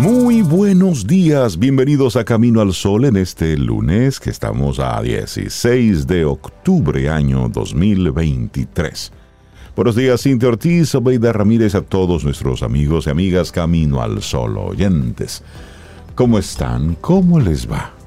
Muy buenos días, bienvenidos a Camino al Sol en este lunes que estamos a 16 de octubre año 2023. Buenos días, Cintia Ortiz, Obeida Ramírez, a todos nuestros amigos y amigas Camino al Sol oyentes. ¿Cómo están? ¿Cómo les va?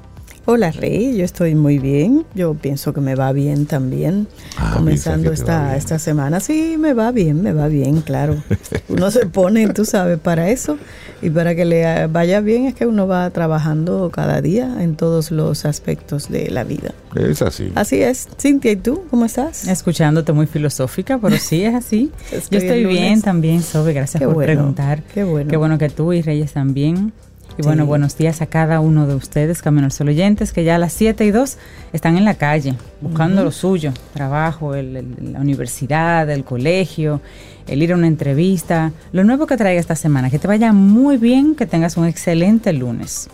Hola Rey, yo estoy muy bien. Yo pienso que me va bien también. Ah, comenzando esta, bien. esta semana. Sí, me va bien, me va bien, claro. Uno se pone, tú sabes, para eso. Y para que le vaya bien es que uno va trabajando cada día en todos los aspectos de la vida. Es así. Así es. Cintia, ¿y tú? ¿Cómo estás? Escuchándote muy filosófica, pero sí es así. Es que Yo estoy bien también, Sobe, gracias Qué por bueno, preguntar. qué bueno. Qué bueno que tú y Reyes también. Y bueno, Sí. buenos días a cada uno de ustedes, Camino al Sol oyentes, que ya a las 7 y 2 están en la calle, buscando lo suyo, trabajo, el- el- la universidad, el colegio, el ir a una entrevista, lo nuevo que traiga esta semana, que te vaya muy bien, que tengas un excelente lunes.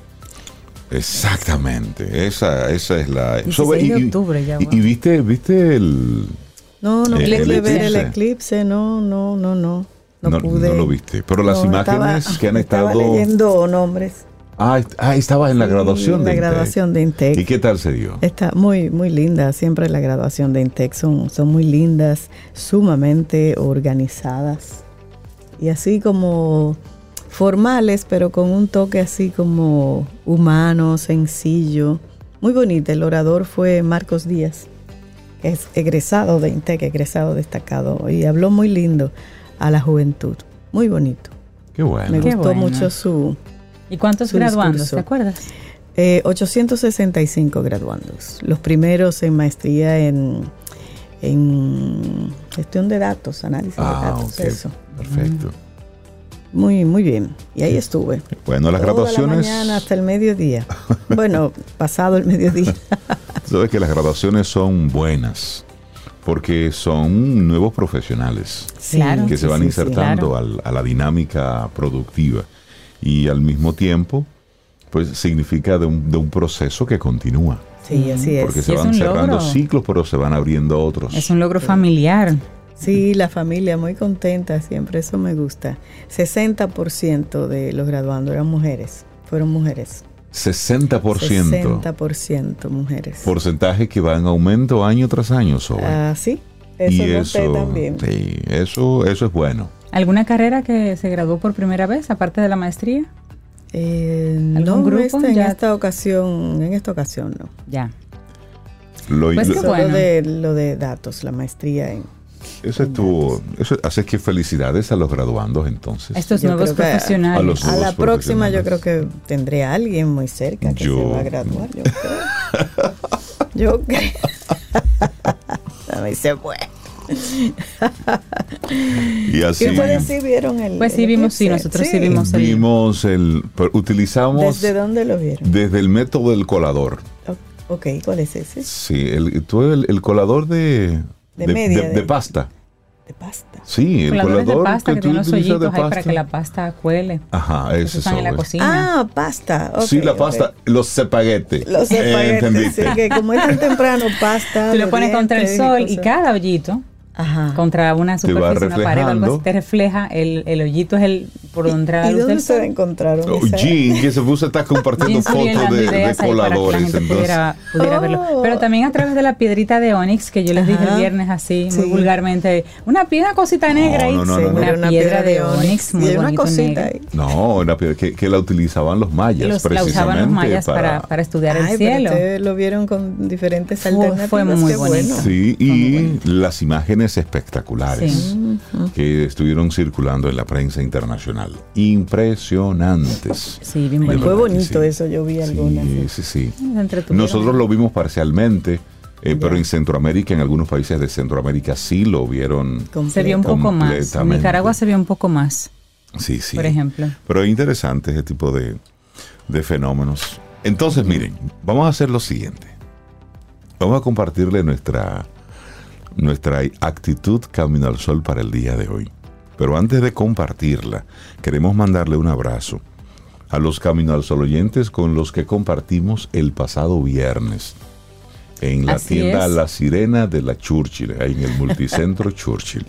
Exactamente, esa, esa es la... 16 de octubre ya, y- wow. y viste, viste el... No, no El ver eclipse. No, no, no, no. No, No- pude. no lo viste, pero las imágenes que han estaba estado- leyendo nombres. Ah, ah, estabas en la Sí, graduación en de la Intec. graduación de Intec. ¿Y qué tal se dio? Está muy, muy linda. Siempre la graduación de Intec son, son muy lindas, sumamente organizadas. Y así como formales, pero con un toque así como humano, sencillo. Muy bonita. El orador fue Marcos Díaz, que es egresado de Intec, egresado destacado. Y habló muy lindo a la juventud. Muy bonito. Qué bueno. Me Qué gustó bueno. mucho su, ¿Y cuántos Su graduandos? discurso. ¿Te acuerdas? Eh, 865 graduandos. Los primeros en maestría en, en gestión de datos, análisis de Ah, datos, ok. eso. Perfecto. Muy, muy bien. Y ahí estuve. Bueno, las Toda graduaciones... La mañana hasta el mediodía. bueno, pasado el mediodía. Sabes que las graduaciones son buenas porque son nuevos profesionales Claro. que se van sí, sí, insertando claro. al- a la dinámica productiva y al mismo tiempo pues significa de un, de un proceso que continúa Sí, así es. porque se van cerrando logro. ciclos pero se van abriendo otros Es un logro familiar. Sí, la familia muy contenta siempre, eso me gusta. 60% de los graduandos eran mujeres, fueron mujeres. 60% 60% mujeres. porcentaje que va en aumento año tras año Zoe. Ah, sí, eso y eso también. sí, eso eso es bueno ¿Alguna carrera que se graduó por primera vez, aparte de la maestría? Eh, ¿Algún no, grupo? esta- en Ya- esta ocasión, en esta ocasión no. Ya. Lo- Pues lo- bueno. de lo de datos, la maestría en. Eso estuvo eso hace que felicidades a los graduandos entonces Estos Yo nuevos a- profesionales. a los- A la próxima yo creo que tendré a alguien muy cerca que Yo- se va a graduar. Yo creo. yo creo. A mí se fue. y así ¿Y ustedes sí vieron el Pues sí el vimos, sí, nosotros sí vimos. el- Vimos el. pero utilizamos ¿Desde dónde lo vieron? desde el método del colador. Ok, ¿cuál es ese? Sí, el, tú el, el colador de. De media, de- de- de pasta. De pasta. Sí, el colador de pasta que, tú tienen los utilizas hoyitos de ahí para pasta. que la pasta cuele. Ajá, Que en la es. cocina. Ah, pasta. ok, sí, la pasta, los espaguetes. Los Eh, espaguetis, ¿entendiste? sí, que como es tan temprano, pasta. Tú los pones contra el sol y cada hoyito Ajá. contra una superficie, una pared o algo así, te refleja. El, el hoyito es el por donde entra la ¿Y luz dónde del sol. encontraron Oh? Jean, que se puso está compartiendo fotos de, de la coladores. pudiera, pudiera Oh. verlo. Pero también a través de la piedrita de Onix, que yo les dije el viernes así, muy vulgarmente, una piedra cosita negra no, no, no, una, piedra, de Onix, muy y hay una bonito cosita negra. No, una piedra que, que la utilizaban los mayas Los, la precisamente. usaban los mayas para, para estudiar Ay, el cielo. lo vieron con diferentes alternativas. fue muy bonito. bueno. Sí, y las imágenes espectaculares Sí. que estuvieron circulando en la prensa internacional. Impresionantes. Sí, bien bonito. Fue bonito sí. eso, yo vi algunas. Sí, sí, sí. Nosotros lo vimos parcialmente, eh, pero en Centroamérica, en algunos países de Centroamérica sí lo vieron. se vio un poco más. En. Nicaragua se vio un poco más, Sí, sí. por ejemplo. Pero es interesante ese tipo de, de fenómenos. Entonces, miren, vamos a hacer lo siguiente. Vamos a compartirle nuestra, nuestra actitud Camino al Sol para el día de hoy. Pero antes de compartirla, queremos mandarle un abrazo a los Camino al Sol oyentes con los que compartimos el pasado viernes en la Así tienda es. La Sirena de la Churchill, ahí en el multicentro Churchill.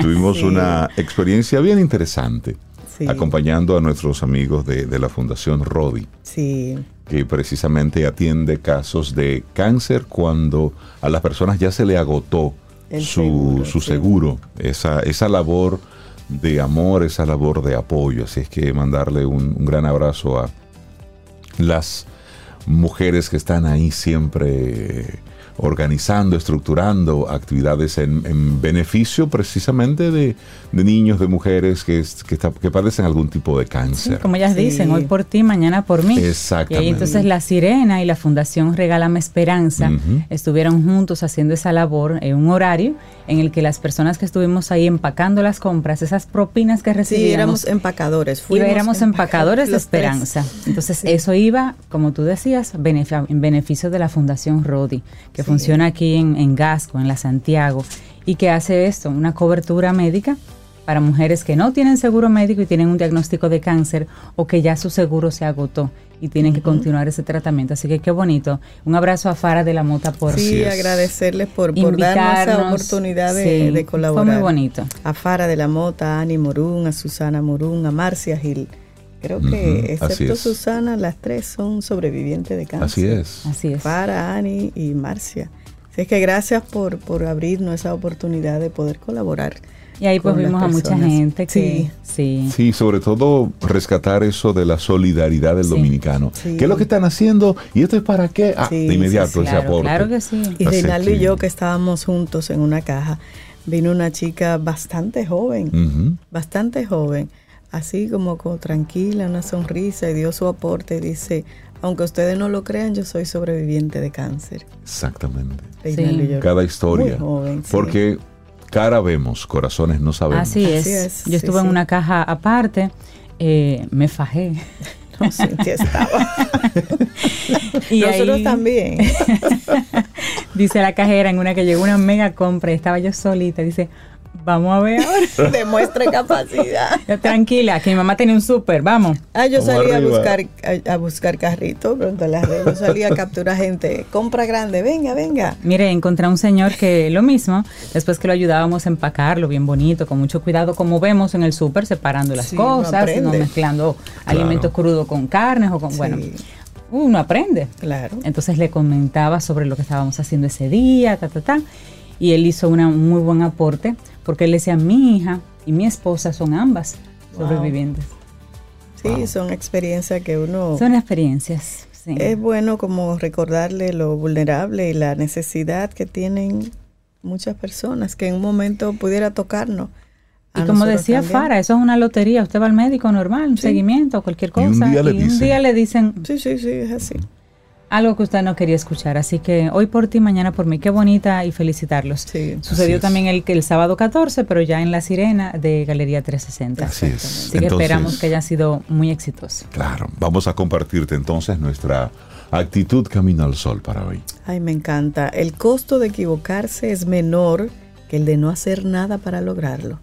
Tuvimos Sí. una experiencia bien interesante Sí. acompañando a nuestros amigos de, de la Fundación Rodi, Sí, que precisamente atiende casos de cáncer cuando a las personas ya se le agotó El su, seguro, su sí. seguro, esa, esa labor de amor, esa labor de apoyo. Así es que mandarle un, un gran abrazo a las mujeres que están ahí siempre organizando, estructurando actividades en, en beneficio precisamente de, de niños, de mujeres que, es- que, está- que padecen algún tipo de Sí, cáncer. como ellas Sí. dicen, hoy por ti, mañana por mí. Exactamente. Y ahí entonces la Sirena y la Fundación Regálame Esperanza Ujú. estuvieron juntos haciendo esa labor en un horario en el que las personas que estuvimos ahí empacando las compras, esas propinas que sí, recibíamos, éramos empacadores. y fuimos éramos empacadores de los tres. esperanza. Entonces eso iba, como tú decías, en beneficio de la Fundación Rodi, que Sí. Funciona aquí en, en Gasco, en la Santiago, y que hace esto, una cobertura médica para mujeres que no tienen seguro médico y tienen un diagnóstico de cáncer o que ya su seguro se agotó y tienen que continuar ese tratamiento. Así que qué bonito. Un abrazo a Fara de la Mota por Sí, es. agradecerles por, por darnos invitarnos. oportunidad de, Sí, de colaborar. Fue muy bonito. A Fara de la Mota, a Ani Morún, a Susana Morún, a Marcia Gil. Creo que, excepto es. Susana, las tres son sobrevivientes de cáncer. Así es. Así es. Fara, Ani y Marcia. Así es que gracias por, por abrirnos esa oportunidad de poder colaborar. Y ahí pues vimos a mucha gente que sí. Sí, sobre todo rescatar eso de la solidaridad del Sí. dominicano. Sí. ¿Qué es lo que están haciendo? ¿Y esto es para qué? Ah, Sí, de inmediato sí, sí. ese Claro, aporte. claro que sí. Y Así Reinaldo y yo que estábamos juntos en una caja, vino una chica bastante joven, bastante joven, así como, como tranquila, una sonrisa y dio su aporte y dice, aunque ustedes no lo crean, yo soy sobreviviente de cáncer. Exactamente. Cada historia. Muy joven, sí. Porque cara vemos, corazones no sabemos. Así es. Así es, Yo sí, estuve en una caja aparte, eh, me fajé. No, Cintia estaba. Y Nosotros ahí, también. dice la cajera en una que llegó una mega compra y estaba yo solita, dice, vamos a ver ahora. Demuestre capacidad. Yo, tranquila, que mi mamá tenía un súper, vamos. Ah, yo Vamos salí a buscar, a, a buscar carrito, pronto las redes. Yo salí a capturar gente. Compra grande, venga, venga. Mire, encontré a un señor que lo mismo, después que lo ayudábamos a empacarlo bien bonito, con mucho cuidado, como vemos en el súper, separando las Sí, cosas, no mezclando alimentos crudos con carnes o con, Sí. bueno, uno aprende. Claro. Entonces le comentaba sobre lo que estábamos haciendo ese día, ta, ta, ta. Y él hizo una- un muy buen aporte porque él decía, mi hija y mi esposa son ambas Wow. sobrevivientes. Sí, son experiencias que uno... Son experiencias. sí. Es bueno como recordarle lo vulnerable y la necesidad que tienen muchas personas que en un momento pudiera tocarnos. y como decía también. Fara, eso es una lotería. Usted va al médico normal, un seguimiento, cualquier Y un cosa. día le y dicen. un día le dicen Sí, sí, sí, es así. Algo que usted no quería escuchar. Así que hoy por ti, mañana por mí. Qué bonita y felicitarlos. Sí. Sucedió también el, el sábado 14, pero ya en La Sirena de Galería 360. Así es. Así que Entonces, esperamos que haya sido muy exitoso. Claro, vamos a compartirte entonces nuestra actitud camino al sol para hoy. Ay, me encanta. El costo de equivocarse es menor que el de no hacer nada para lograrlo.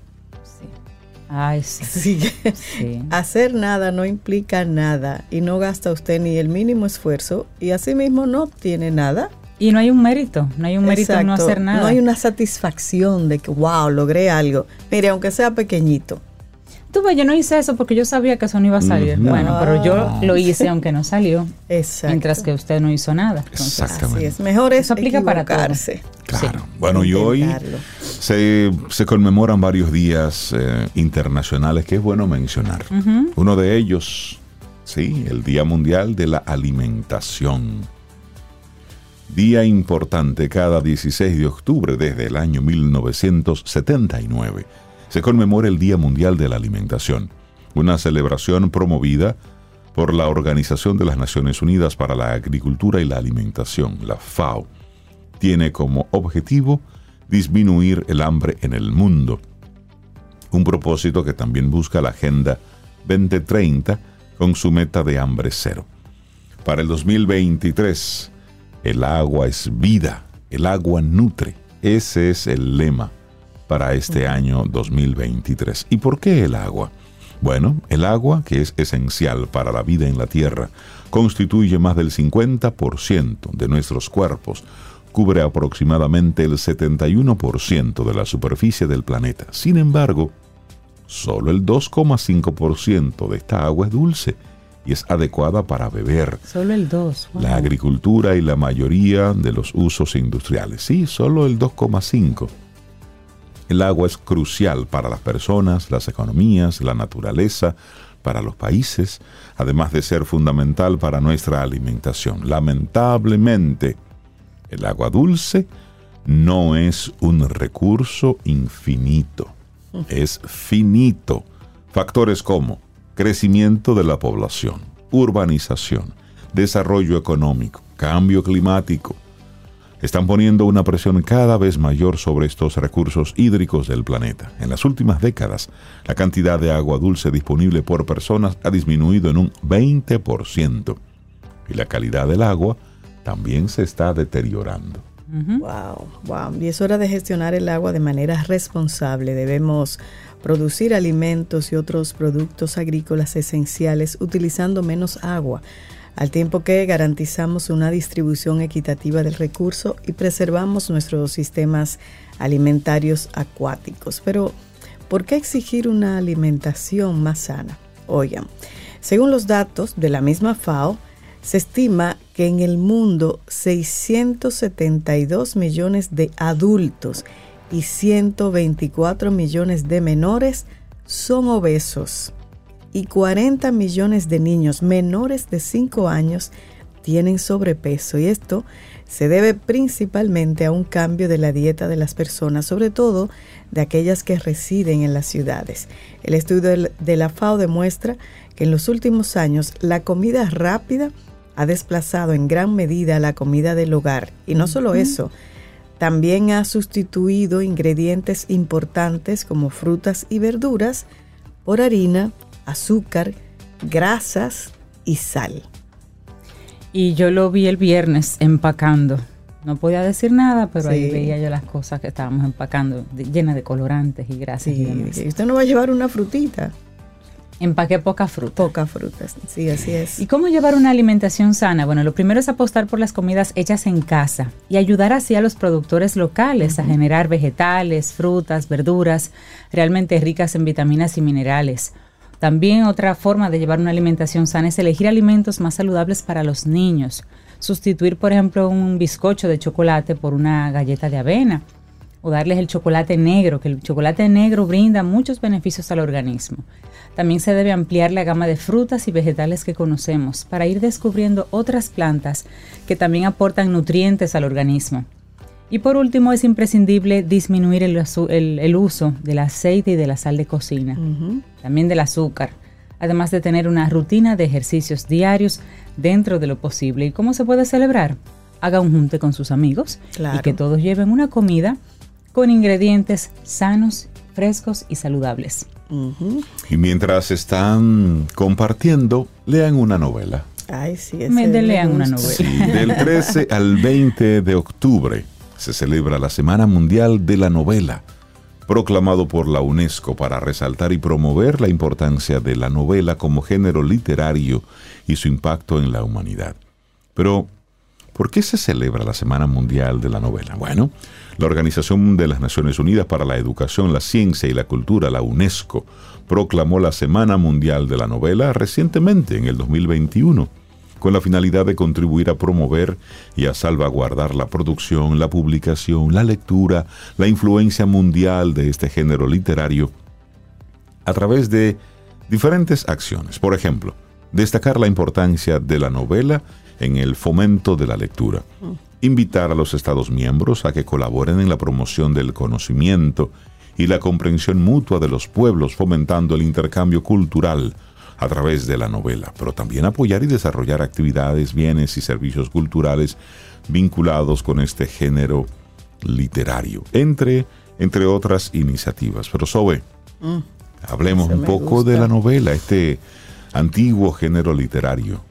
Ay, sí. Que sí. hacer nada no implica nada y no gasta usted ni el mínimo esfuerzo y asimismo no obtiene nada. Y no hay un mérito, no hay un mérito en no hacer nada. No hay una satisfacción de que, wow, logré algo. Mire, aunque sea pequeñito. Tú ves, yo no hice eso porque yo sabía que eso no iba a salir. Ujú. Bueno, pero yo Ah. lo hice aunque no salió. Exacto. Mientras que usted no hizo nada. Entonces, Exactamente. Así es. Mejor es Eso aplica para todo. Claro. Sí. Bueno, y hoy se, se conmemoran varios días eh, internacionales que es bueno mencionar. Uno de ellos, sí, el Día Mundial de la Alimentación. Día importante cada 16 de octubre desde el año 1979. Se conmemora el Día Mundial de la Alimentación, una celebración promovida por la Organización de las Naciones Unidas para la Agricultura y la Alimentación, la FAO. Tiene como objetivo disminuir el hambre en el mundo un propósito que también busca la Agenda 2030 con su meta de hambre cero. Para el 2023, el agua es vida, el agua nutre. Ese es el lema para este año 2023. ¿Y por qué el agua? Bueno, el agua, que es esencial para la vida en la Tierra, constituye más del 50% de nuestros cuerpos, cubre aproximadamente el 71% de la superficie del planeta. Sin embargo, solo el 2,5% de esta agua es dulce y es adecuada para beber. Solo el 2. La agricultura y la mayoría de los usos industriales. Sí, solo el 2,5%. El agua es crucial para las personas, las economías, la naturaleza, para los países, además de ser fundamental para nuestra alimentación. Lamentablemente, el agua dulce no es un recurso infinito, es finito. Factores como crecimiento de la población, urbanización, desarrollo económico, cambio climático, están poniendo una presión cada vez mayor sobre estos recursos hídricos del planeta. En las últimas décadas, la cantidad de agua dulce disponible por personas ha disminuido en un 20% y la calidad del agua también se está deteriorando. Wow, wow. Y es hora de gestionar el agua de manera responsable. Debemos producir alimentos y otros productos agrícolas esenciales utilizando menos agua al tiempo que garantizamos una distribución equitativa del recurso y preservamos nuestros sistemas alimentarios acuáticos. Pero, ¿por qué exigir una alimentación más sana? Oigan, según los datos de la misma FAO, se estima que en el mundo 672 millones de adultos y 124 millones de menores son obesos y 40 millones de niños menores de 5 años tienen sobrepeso y esto se debe principalmente a un cambio de la dieta de las personas, sobre todo de aquellas que residen en las ciudades. El estudio de la FAO demuestra que en los últimos años la comida rápida ha desplazado en gran medida la comida del hogar. Y no solo eso, también ha sustituido ingredientes importantes como frutas y verduras por harina, azúcar, grasas y sal. Y yo lo vi el viernes empacando. No podía decir nada, pero ahí veía yo las cosas que estábamos empacando, llenas de colorantes y grasas. y usted no va a llevar una frutita. Empaqué poca fruta. Poca fruta, sí, así es. ¿Y cómo llevar una alimentación sana? Bueno, lo primero es apostar por las comidas hechas en casa y ayudar así a los productores locales a generar vegetales, frutas, verduras realmente ricas en vitaminas y minerales. También otra forma de llevar una alimentación sana es elegir alimentos más saludables para los niños. Sustituir, por ejemplo, un bizcocho de chocolate por una galleta de avena o darles el chocolate negro, que el chocolate negro brinda muchos beneficios al organismo. También se debe ampliar la gama de frutas y vegetales que conocemos para ir descubriendo otras plantas que también aportan nutrientes al organismo. Y por último, es imprescindible disminuir el, uso del aceite y de la sal de cocina, también del azúcar, además de tener una rutina de ejercicios diarios dentro de lo posible. ¿Y cómo se puede celebrar? Haga un junte con sus amigos y que todos lleven una comida con ingredientes sanos, frescos y saludables. Y mientras están compartiendo, lean una novela. Ay, sí, Me lean una novela. del 13 al 20 de octubre se celebra la Semana Mundial de la Novela, proclamado por la UNESCO para resaltar y promover la importancia de la novela como género literario y su impacto en la humanidad. Pero, ¿por qué se celebra la Semana Mundial de la Novela? Bueno, la Organización de las Naciones Unidas para la Educación, la Ciencia y la Cultura, la UNESCO, proclamó la Semana Mundial de la Novela recientemente, en el 2021 con la finalidad de contribuir a promover y a salvaguardar la producción, la publicación, la lectura, la influencia mundial de este género literario a través de diferentes acciones. Por ejemplo, destacar la importancia de la novela en el fomento de la lectura, invitar a los Estados miembros a que colaboren en la promoción del conocimiento y la comprensión mutua de los pueblos, fomentando el intercambio cultural, a través de la novela, pero también apoyar y desarrollar actividades, bienes y servicios culturales vinculados con este género literario, entre, entre otras iniciativas. Pero Sobe, mm. hablemos un poco de la novela, este antiguo género literario.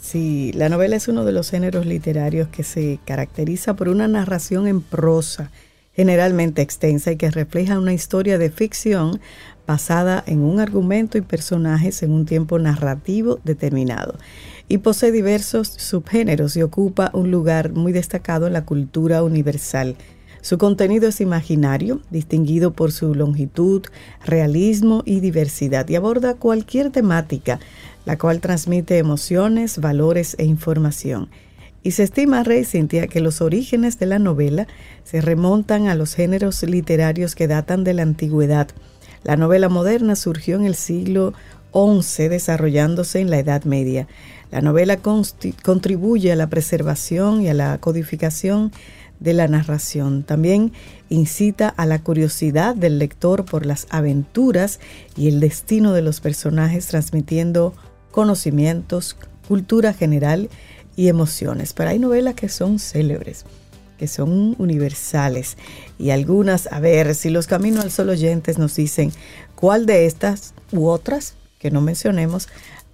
Sí, la novela es uno de los géneros literarios que se caracteriza por una narración en prosa, generalmente extensa y que refleja una historia de ficción basada en un argumento y personajes en un tiempo narrativo determinado. Y posee diversos subgéneros y ocupa un lugar muy destacado en la cultura universal. Su contenido es imaginario, distinguido por su longitud, realismo y diversidad, y aborda cualquier temática, la cual transmite emociones, valores e información. Y se estima, Rey Cintia, que los orígenes de la novela se remontan a los géneros literarios que datan de la antigüedad. La novela moderna surgió en el siglo XI, desarrollándose en la Edad Media. La novela contribuye a la preservación y a la codificación de la narración. También incita a la curiosidad del lector por las aventuras y el destino de los personajes, transmitiendo conocimientos, cultura general y emociones. Pero hay novelas que son célebres, que son universales. Y algunas, a ver, si los Caminos al Sol oyentes nos dicen cuál de estas u otras que no mencionemos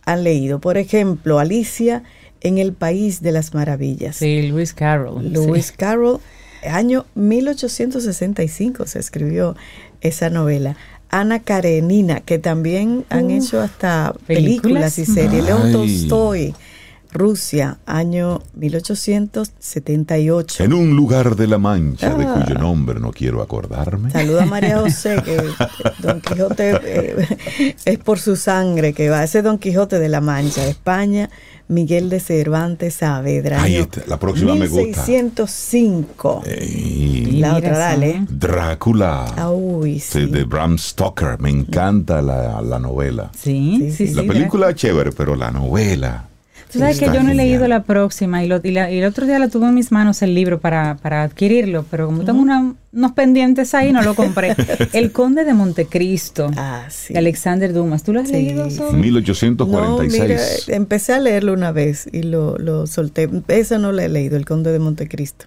han leído. Por ejemplo, Alicia en el País de las Maravillas. Sí, Lewis Carroll. Lewis Carroll, año 1865 se escribió esa novela. Ana Karenina, que también han hecho hasta películas, y series. León Tolstoy, Rusia, año 1878. En un lugar de la Mancha, de cuyo ah. nombre no quiero acordarme. Saluda a María José, que Don Quijote eh, es por su sangre que va. Ese Don Quijote de la Mancha, España, Miguel de Cervantes Saavedra. Ahí está, la próxima me gusta. 1605. La otra, dale. Drácula. Ah, uy, sí. De Bram Stoker. Me encanta la, la novela. Sí, sí, sí. La película es chévere, pero la novela. Tú sabes que yo no he leído la próxima y, lo, y, el otro día lo tuve en mis manos el libro para, para adquirirlo, pero como tengo unos pendientes ahí, no lo compré. el Conde de Montecristo, ah, sí. de Alexander Dumas. ¿Tú lo has leído? 1846. empecé a leerlo una vez y lo, lo solté. Esa no la he leído, El Conde de Montecristo.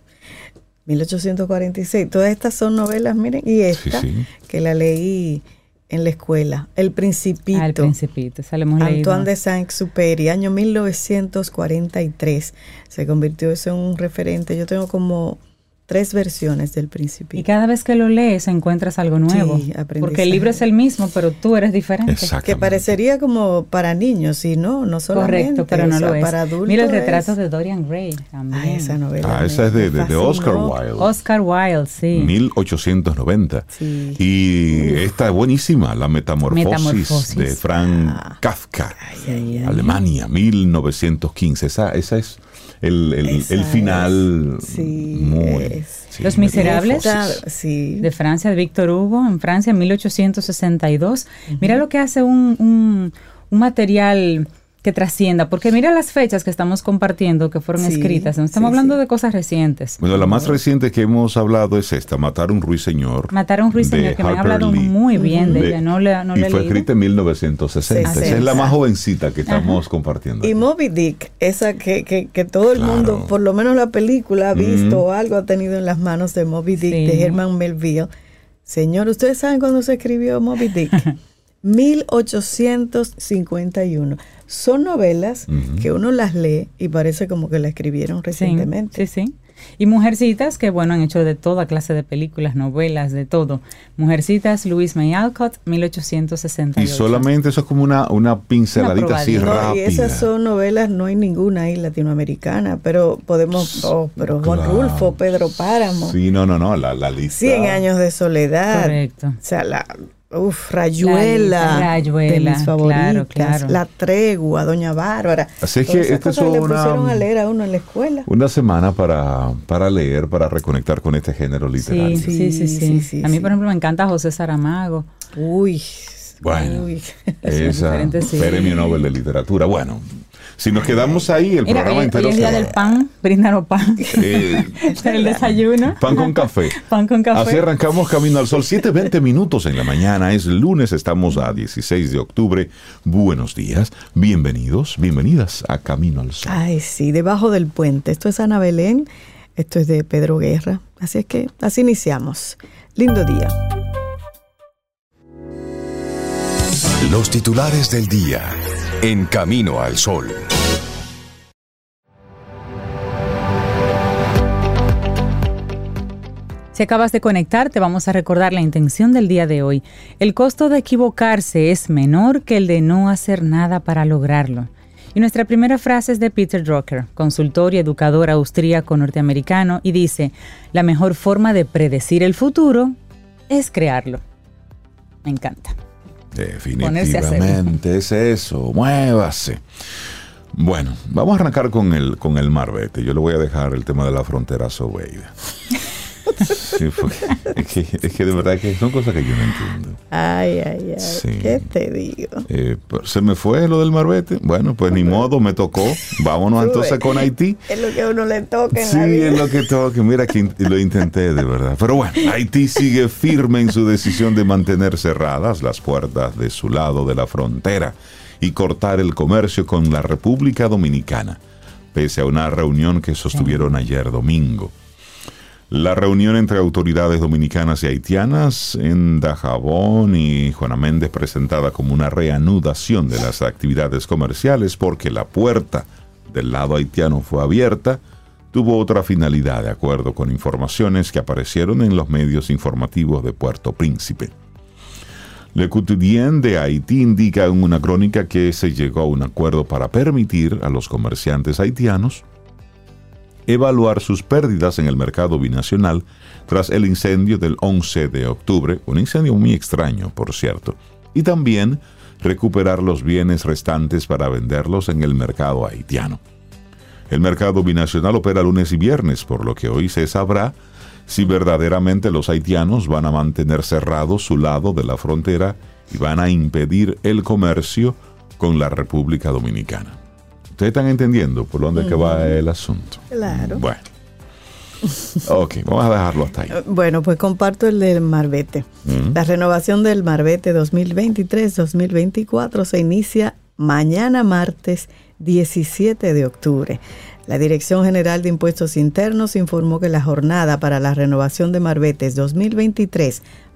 1846. Todas estas son novelas, miren, y esta que la leí en la escuela. El Principito. Ah, el Principito, Antoine de Saint-Exupéry, año 1943. Se convirtió eso en un referente. Yo tengo como tres versiones del Principito. Y cada vez que lo lees encuentras algo nuevo. Sí, porque el libro es el mismo, pero tú eres diferente. Que parecería como para niños, y no, no solamente. Correcto, pero no lo es. Para adultos. Mira el retrato de Dorian Gray también. Ah, esa novela. Ah, esa es de, de, Oscar Wilde. Oscar Wilde, sí. 1890. Sí. Y esta es buenísima, La Metamorfosis, de Frank ah. Kafka. Alemania, 1915. Esa, esa es el, el, final muy... Los Miserables de Francia, de Víctor Hugo, en Francia, en 1862. Mira lo que hace un, un, un material que trascienda, porque mira las fechas que estamos compartiendo que fueron escritas, estamos hablando de cosas recientes. Bueno, la más reciente que hemos hablado es esta, Matar a un ruiseñor. Matar a un ruiseñor, que me han hablado muy bien de, ella, no le, no Y fue escrita en 1960, esa es la más jovencita que estamos compartiendo. Y Moby Dick, esa que, que, que todo el mundo, por lo menos la película ha visto o algo ha tenido en las manos de Moby Dick, de Herman Melville. Señor, ¿ustedes saben cuándo se escribió Moby Dick? 1851. Son novelas que uno las lee y parece como que la escribieron recientemente. Sí, sí. Y Mujercitas, que bueno, han hecho de toda clase de películas, novelas, de todo. Mujercitas, Louise May Alcott, 1868. Y solamente eso es como una, una pinceladita así rápida. y esas son novelas, no hay ninguna ahí latinoamericana, pero podemos, oh, pero Juan Rulfo, Pedro Páramo. Sí, no, no, no, la, la lista. Cien años de soledad. Correcto. O sea, la, Uf, Rayuela, Rayuela, de mis favoritas, claro, La Tregua, Doña Bárbara. Así que esta es una, le pusieron a leer a uno en la escuela. Una semana para, para leer, para reconectar con este género literario. Sí, sí, sí. sí, a mí, por ejemplo, me encanta José Saramago. Uy, bueno, Uy. esa premio Nobel de literatura. Bueno, si nos quedamos ahí, el programa entero. el día del pan, brindaron pan. Eh, el desayuno. Pan con café. Pan con café. Así arrancamos Camino al Sol. 7.20 minutos en la mañana. Es lunes, estamos a 16 de octubre. Buenos días, bienvenidos, bienvenidas a Camino al Sol. Ay, sí, debajo del puente. Esto es Ana Belén, esto es de Pedro Guerra. Así es que así iniciamos. Lindo día. Los titulares del día en Camino al Sol. Si acabas de conectar, te vamos a recordar la intención del día de hoy. El costo de equivocarse es menor que el de no hacer nada para lograrlo. Y nuestra primera frase es de Peter Drucker, consultor y educador austríaco norteamericano, y dice, la mejor forma de predecir el futuro es crearlo. Me encanta. Definitivamente es eso, muévase. Bueno, vamos a arrancar con el, con el marbete. Yo le voy a dejar el tema de la frontera a Sobeida. Sí, es, que, de verdad que son cosas que yo no entiendo. Ay, ay, ay. ¿Qué te digo? Eh, se me fue lo del marbete. Bueno, pues ni modo, me tocó. Vámonos entonces con Haití. Es lo que a uno le toca en sí, la vida. es lo que toca. Mira que lo intenté de verdad. Pero bueno, Haití sigue firme en su decisión de mantener cerradas las puertas de su lado de la frontera y cortar el comercio con la República Dominicana, pese a una reunión que sostuvieron ayer domingo. La reunión entre autoridades dominicanas y haitianas en Dajabón y Juana Méndez presentada como una reanudación de las actividades comerciales porque la puerta del lado haitiano fue abierta, tuvo otra finalidad de acuerdo con informaciones que aparecieron en los medios informativos de Puerto Príncipe. Le Quotidien de Haití indica en una crónica que se llegó a un acuerdo para permitir a los comerciantes haitianos evaluar sus pérdidas en el mercado binacional tras el incendio del 11 de octubre, un incendio muy extraño, por cierto, y también recuperar los bienes restantes para venderlos en el mercado haitiano. El mercado binacional opera lunes y viernes, por lo que hoy se sabrá si verdaderamente los haitianos van a mantener cerrado su lado de la frontera y van a impedir el comercio con la República Dominicana. ¿Ustedes están entendiendo por dónde que va el asunto? Claro. Bueno. Ok, vamos a dejarlo hasta ahí. Bueno, pues comparto el del Marbete. La renovación del Marbete 2023-2024 se inicia mañana martes 17 de octubre. La Dirección General de Impuestos Internos informó que la jornada para la renovación de Marbetes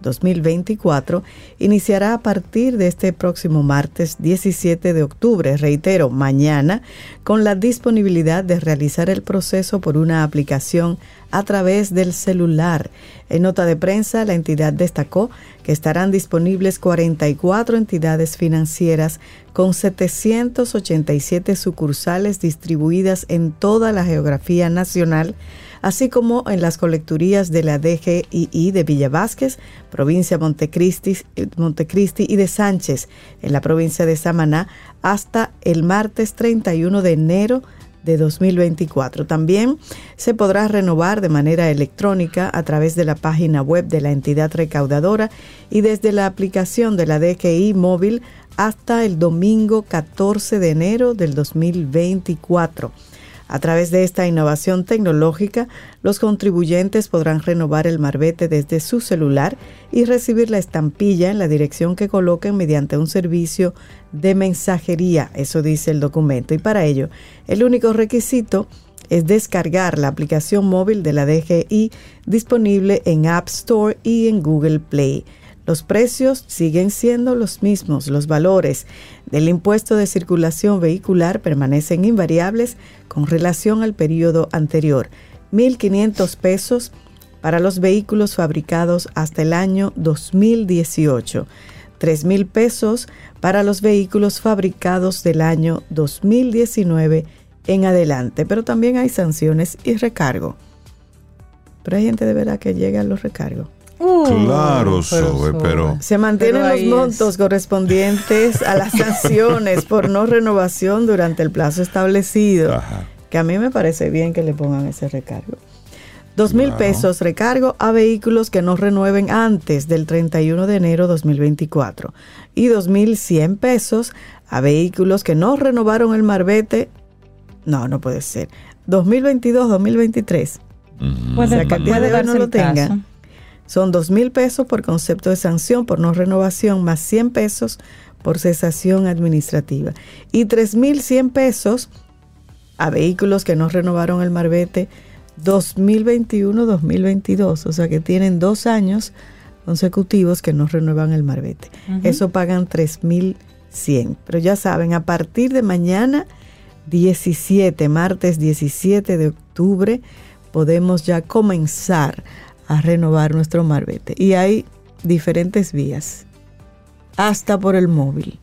2023-2024 iniciará a partir de este próximo martes 17 de octubre, reitero, mañana, con la disponibilidad de realizar el proceso por una aplicación a través del celular. En nota de prensa, la entidad destacó que estarán disponibles 44 entidades financieras con 787 sucursales distribuidas en toda la geografía nacional, así como en las colecturías de la DGII de Villa Vázquez, provincia Montecristi, Montecristi y de Sánchez, en la provincia de Samaná, hasta el martes 31 de enero de 2024. También se podrá renovar de manera electrónica a través de la página web de la entidad recaudadora y desde la aplicación de la DGI móvil hasta el domingo 14 de enero del 2024. A través de esta innovación tecnológica, los contribuyentes podrán renovar el marbete desde su celular y recibir la estampilla en la dirección que coloquen mediante un servicio de mensajería, eso dice el documento. Y para ello, el único requisito es descargar la aplicación móvil de la DGI disponible en App Store y en Google Play. Los precios siguen siendo los mismos. Los valores del impuesto de circulación vehicular permanecen invariables con relación al periodo anterior. 1.500 pesos para los vehículos fabricados hasta el año 2018. 3.000 pesos para los vehículos fabricados del año 2019 en adelante. Pero también hay sanciones y recargo. Pero hay gente de verdad que llega a los recargos. Uh, claro, pero, pero, Se mantienen los montos correspondientes a las sanciones por no renovación durante el plazo establecido. Que a mí me parece bien que le pongan ese recargo. Dos mil pesos recargo a vehículos que no renueven antes del 31 de enero 2024. Y dos mil cien pesos a vehículos que no renovaron el marbete. No, no puede ser. 2022-2023. Pues o que de no lo tenga. Son dos mil pesos por concepto de sanción por no renovación, más 100 pesos por cesación administrativa. Y tres mil cien pesos a vehículos que no renovaron el marbete 2021-2022. O sea que tienen dos años consecutivos que no renuevan el marbete. Eso pagan tres mil 100. Pero ya saben, a partir de mañana 17, martes 17 de octubre, podemos ya comenzar a renovar nuestro marbete. Y hay diferentes vías, hasta por el móvil.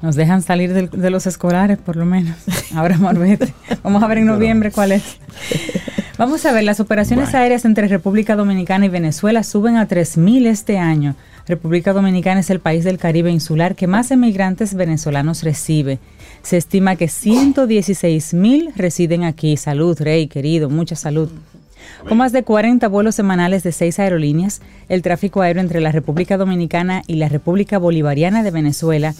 Nos dejan salir de, de los escolares, por lo menos. Ahora marbete. Vamos a ver en noviembre cuál es. Vamos a ver, las operaciones aéreas entre República Dominicana y Venezuela suben a 3.000 este año. República Dominicana es el país del Caribe insular que más emigrantes venezolanos recibe. Se estima que 116.000 residen aquí. Salud, Rey, querido, mucha salud. Con más de 40 vuelos semanales de seis aerolíneas, el tráfico aéreo entre la República Dominicana y la República Bolivariana de Venezuela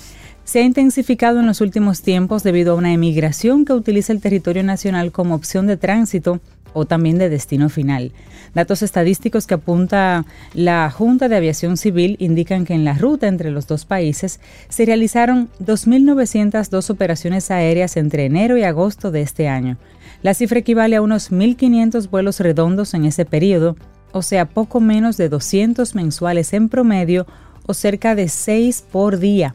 se ha intensificado en los últimos tiempos debido a una emigración que utiliza el territorio nacional como opción de tránsito o también de destino final. Datos estadísticos que apunta la Junta de Aviación Civil indican que en la ruta entre los dos países se realizaron 2.902 operaciones aéreas entre enero y agosto de este año. La cifra equivale a unos 1.500 vuelos redondos en ese periodo, o sea, poco menos de 200 mensuales en promedio o cerca de 6 por día.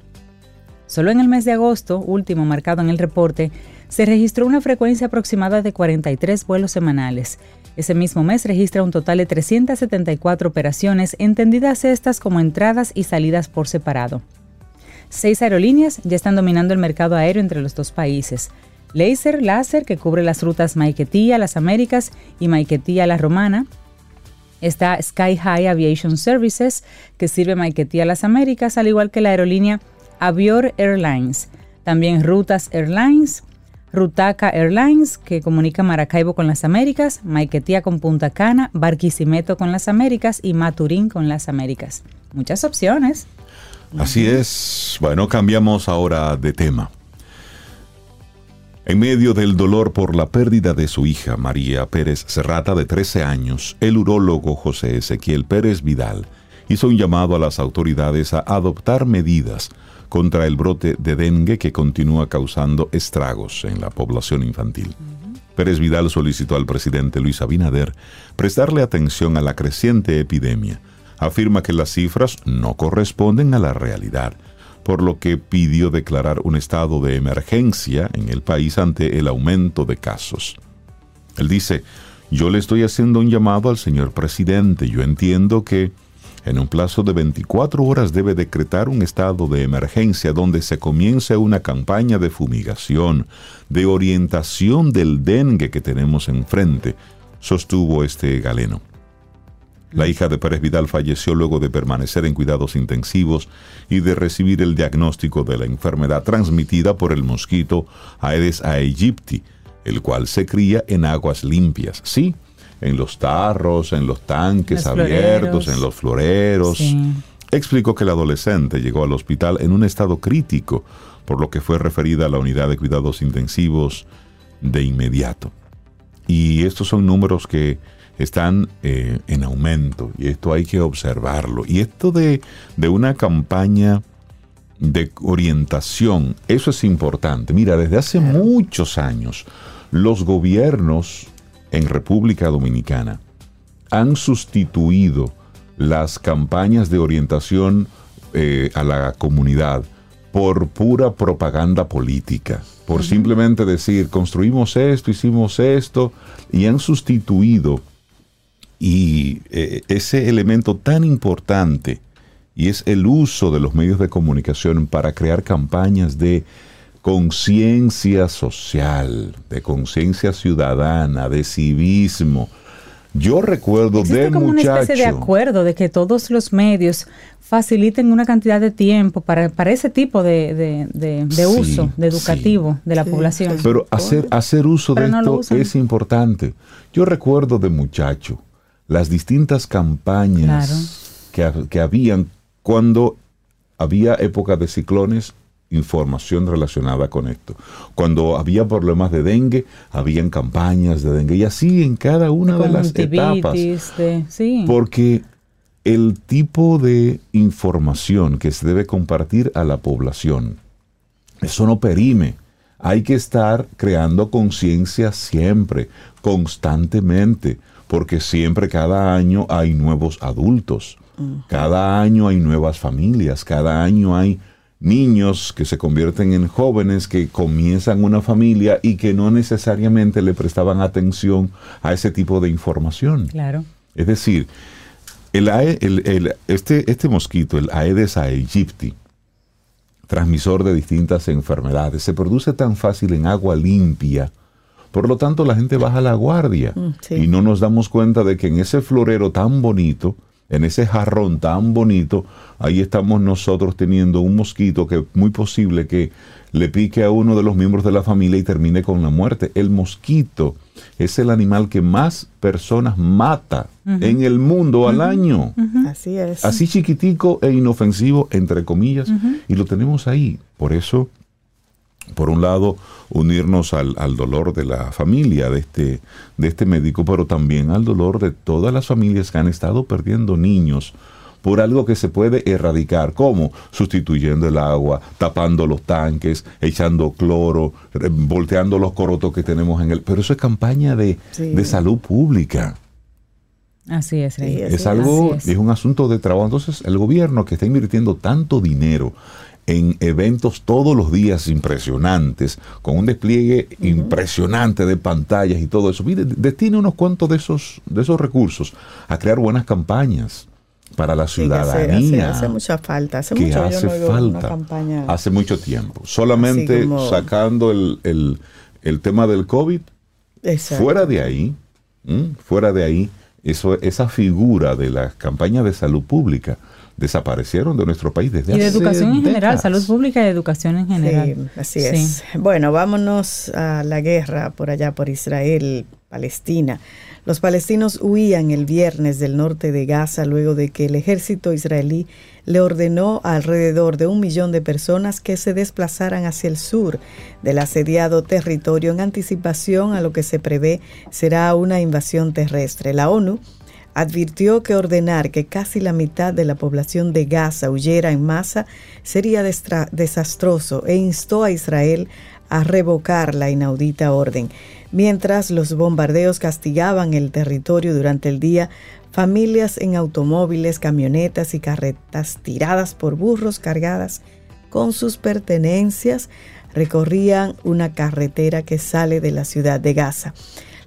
Solo en el mes de agosto, último marcado en el reporte, se registró una frecuencia aproximada de 43 vuelos semanales. Ese mismo mes registra un total de 374 operaciones, entendidas estas como entradas y salidas por separado. Seis aerolíneas ya están dominando el mercado aéreo entre los dos países. Laser Láser, que cubre las rutas Maiquetía, Las Américas y Maiquetía, La Romana. Está Sky High Aviation Services, que sirve Maiquetía, Las Américas, al igual que la aerolínea Avior Airlines. También Rutas Airlines, Rutaca Airlines, que comunica Maracaibo con las Américas, Maiquetía con Punta Cana, Barquisimeto con las Américas y Maturín con las Américas. Muchas opciones. Así es. Bueno, cambiamos ahora de tema. En medio del dolor por la pérdida de su hija María Pérez Serrata de 13 años, el urólogo José Ezequiel Pérez Vidal hizo un llamado a las autoridades a adoptar medidas contra el brote de dengue que continúa causando estragos en la población infantil. Pérez Vidal solicitó al presidente Luis Abinader prestarle atención a la creciente epidemia. Afirma que las cifras no corresponden a la realidad por lo que pidió declarar un estado de emergencia en el país ante el aumento de casos. Él dice, yo le estoy haciendo un llamado al señor presidente, yo entiendo que en un plazo de 24 horas debe decretar un estado de emergencia donde se comience una campaña de fumigación, de orientación del dengue que tenemos enfrente, sostuvo este galeno. La hija de Pérez Vidal falleció luego de permanecer en cuidados intensivos y de recibir el diagnóstico de la enfermedad transmitida por el mosquito Aedes aegypti, el cual se cría en aguas limpias. Sí, en los tarros, en los tanques abiertos, en los floreros. Explicó que el adolescente llegó al hospital en un estado crítico, por lo que fue referida a la unidad de cuidados intensivos de inmediato. Y estos son números que están eh, en aumento y esto hay que observarlo. Y esto de, de una campaña de orientación, eso es importante. Mira, desde hace muchos años los gobiernos en República Dominicana han sustituido las campañas de orientación eh, a la comunidad por pura propaganda política, por simplemente decir, construimos esto, hicimos esto, y han sustituido y eh, ese elemento tan importante, y es el uso de los medios de comunicación para crear campañas de conciencia social, de conciencia ciudadana, de civismo. Yo recuerdo Existe de como muchacho. una especie de acuerdo de que todos los medios faciliten una cantidad de tiempo para, para ese tipo de, de, de- de Sí, uso, de educativo de la Sí, población. Pero hacer, hacer uso Pero de no esto es importante. Yo recuerdo de muchacho las distintas campañas que, que habían cuando había época de ciclones, información relacionada con esto. Cuando había problemas de dengue, habían campañas de dengue. Y así en cada una de las etapas. De- sí. Porque el tipo de información que se debe compartir a la población, eso no perime. Hay que estar creando conciencia siempre, constantemente, porque siempre, cada año hay nuevos adultos, cada año hay nuevas familias, cada año hay niños que se convierten en jóvenes que comienzan una familia y que no necesariamente le prestaban atención a ese tipo de información. Claro. Es decir, el, Ae- el- el- este, este mosquito, el Aedes aegypti, transmisor de distintas enfermedades, se produce tan fácil en agua limpia. Por lo tanto, la gente baja la guardia Mm, sí. y no nos damos cuenta de que en ese florero tan bonito, en ese jarrón tan bonito, ahí estamos nosotros teniendo un mosquito que es muy posible que le pique a uno de los miembros de la familia y termine con la muerte. El mosquito es el animal que más personas mata en el mundo al año. Así es. Así chiquitico e inofensivo, entre comillas, y lo tenemos ahí. Por eso, por un lado, unirnos al, al dolor de la familia de este, de este médico, pero también al dolor de todas las familias que han estado perdiendo niños por algo que se puede erradicar, como sustituyendo el agua, tapando los tanques, echando cloro, volteando los corotos que tenemos en el... Pero eso es campaña de, Sí. de salud pública Así es, Rey. Sí, así es algo, Así es. es. un asunto de trabajo. Entonces, el gobierno que está invirtiendo tanto dinero en eventos todos los días impresionantes, con un despliegue impresionante de pantallas y todo eso, mire, destine unos cuantos de esos, de esos recursos a crear buenas campañas para la Sí, que hace- ciudadanía. Hace, hace mucha falta. Hace que mucho hace yo no oigo una falta campaña. hace mucho tiempo. Solamente como- sacando el, el- el tema del COVID, Exacto. Fuera de ahí, ¿m? fuera de ahí, eso, esa figura de las campañas de salud pública desaparecieron de nuestro país desde Y de hace educación en general, salud pública y educación en general. Sí, así Sí. es. Bueno, vámonos a la guerra por allá, por Israel, Palestina. Los palestinos huían el viernes del norte de Gaza luego de que el ejército israelí le ordenó a alrededor de un millón de personas que se desplazaran hacia el sur del asediado territorio en anticipación a lo que se prevé será una invasión terrestre. La ONU advirtió que ordenar que casi la mitad de la población de Gaza huyera en masa sería desastroso e instó a Israel a revocar la inaudita orden. Mientras los bombardeos castigaban el territorio durante el día, familias en automóviles, camionetas y carretas tiradas por burros cargadas con sus pertenencias recorrían una carretera que sale de la ciudad de Gaza.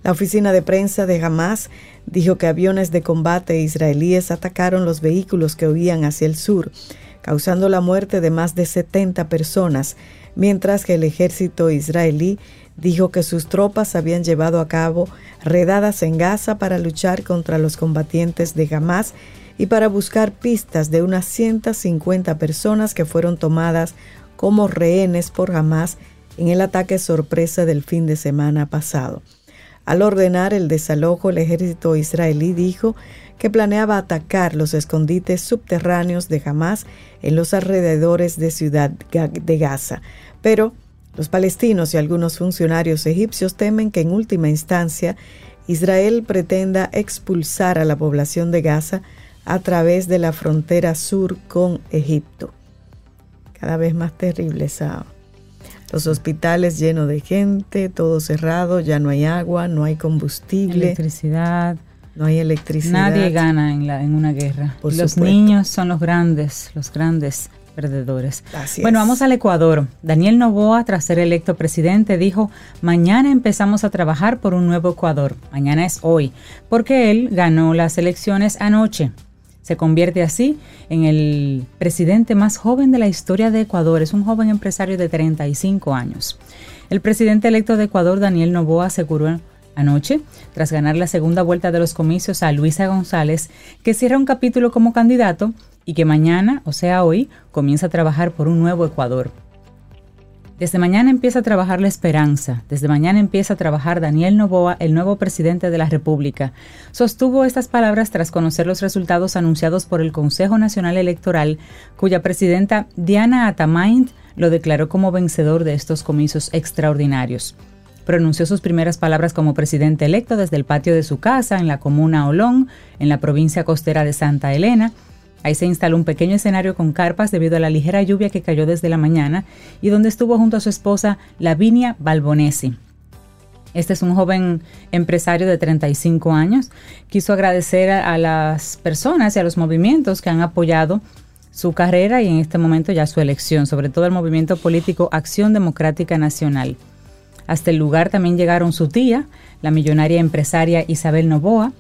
La oficina de prensa de Hamas dijo que aviones de combate israelíes atacaron los vehículos que huían hacia el sur, causando la muerte de más de 70 personas, mientras que el ejército israelí dijo que sus tropas habían llevado a cabo redadas en Gaza para luchar contra los combatientes de Hamas y para buscar pistas de unas 150 personas que fueron tomadas como rehenes por Hamas en el ataque sorpresa del fin de semana pasado. Al ordenar el desalojo, el ejército israelí dijo que planeaba atacar los escondites subterráneos de Hamas en los alrededores de Ciudad de Gaza. Pero los palestinos y algunos funcionarios egipcios temen que en última instancia Israel pretenda expulsar a la población de Gaza a través de la frontera sur con Egipto. Cada vez más terrible esa los hospitales llenos de gente, todo cerrado, ya no hay agua, no hay combustible, Electricidad. no hay electricidad. Nadie gana en, la, en una guerra. Por los supuesto. niños son los grandes, los grandes perdedores. Así bueno, es. vamos al Ecuador. Daniel Novoa, tras ser electo presidente, dijo, mañana empezamos a trabajar por un nuevo Ecuador. Mañana es hoy, porque él ganó las elecciones anoche. Se convierte así en el presidente más joven de la historia de Ecuador. Es un joven empresario de 35 años. El presidente electo de Ecuador, Daniel Novoa, aseguró anoche, tras ganar la segunda vuelta de los comicios a Luisa González, que cierra un capítulo como candidato y que mañana, o sea hoy, comienza a trabajar por un nuevo Ecuador. Desde mañana empieza a trabajar la esperanza. Desde mañana empieza a trabajar Daniel Novoa, el nuevo presidente de la República. Sostuvo estas palabras tras conocer los resultados anunciados por el Consejo Nacional Electoral, cuya presidenta Diana Atamaint lo declaró como vencedor de estos comicios extraordinarios. Pronunció sus primeras palabras como presidente electo desde el patio de su casa en la comuna Olón, en la provincia costera de Santa Elena, Ahí se instaló un pequeño escenario con carpas debido a la ligera lluvia que cayó desde la mañana y donde estuvo junto a su esposa Lavinia Balbonesi. Este es un joven empresario de 35 años. Quiso agradecer a, a las personas y a los movimientos que han apoyado su carrera y en este momento ya su elección, sobre todo el movimiento político Acción Democrática Nacional. Hasta el lugar también llegaron su tía, la millonaria empresaria Isabel Novoa,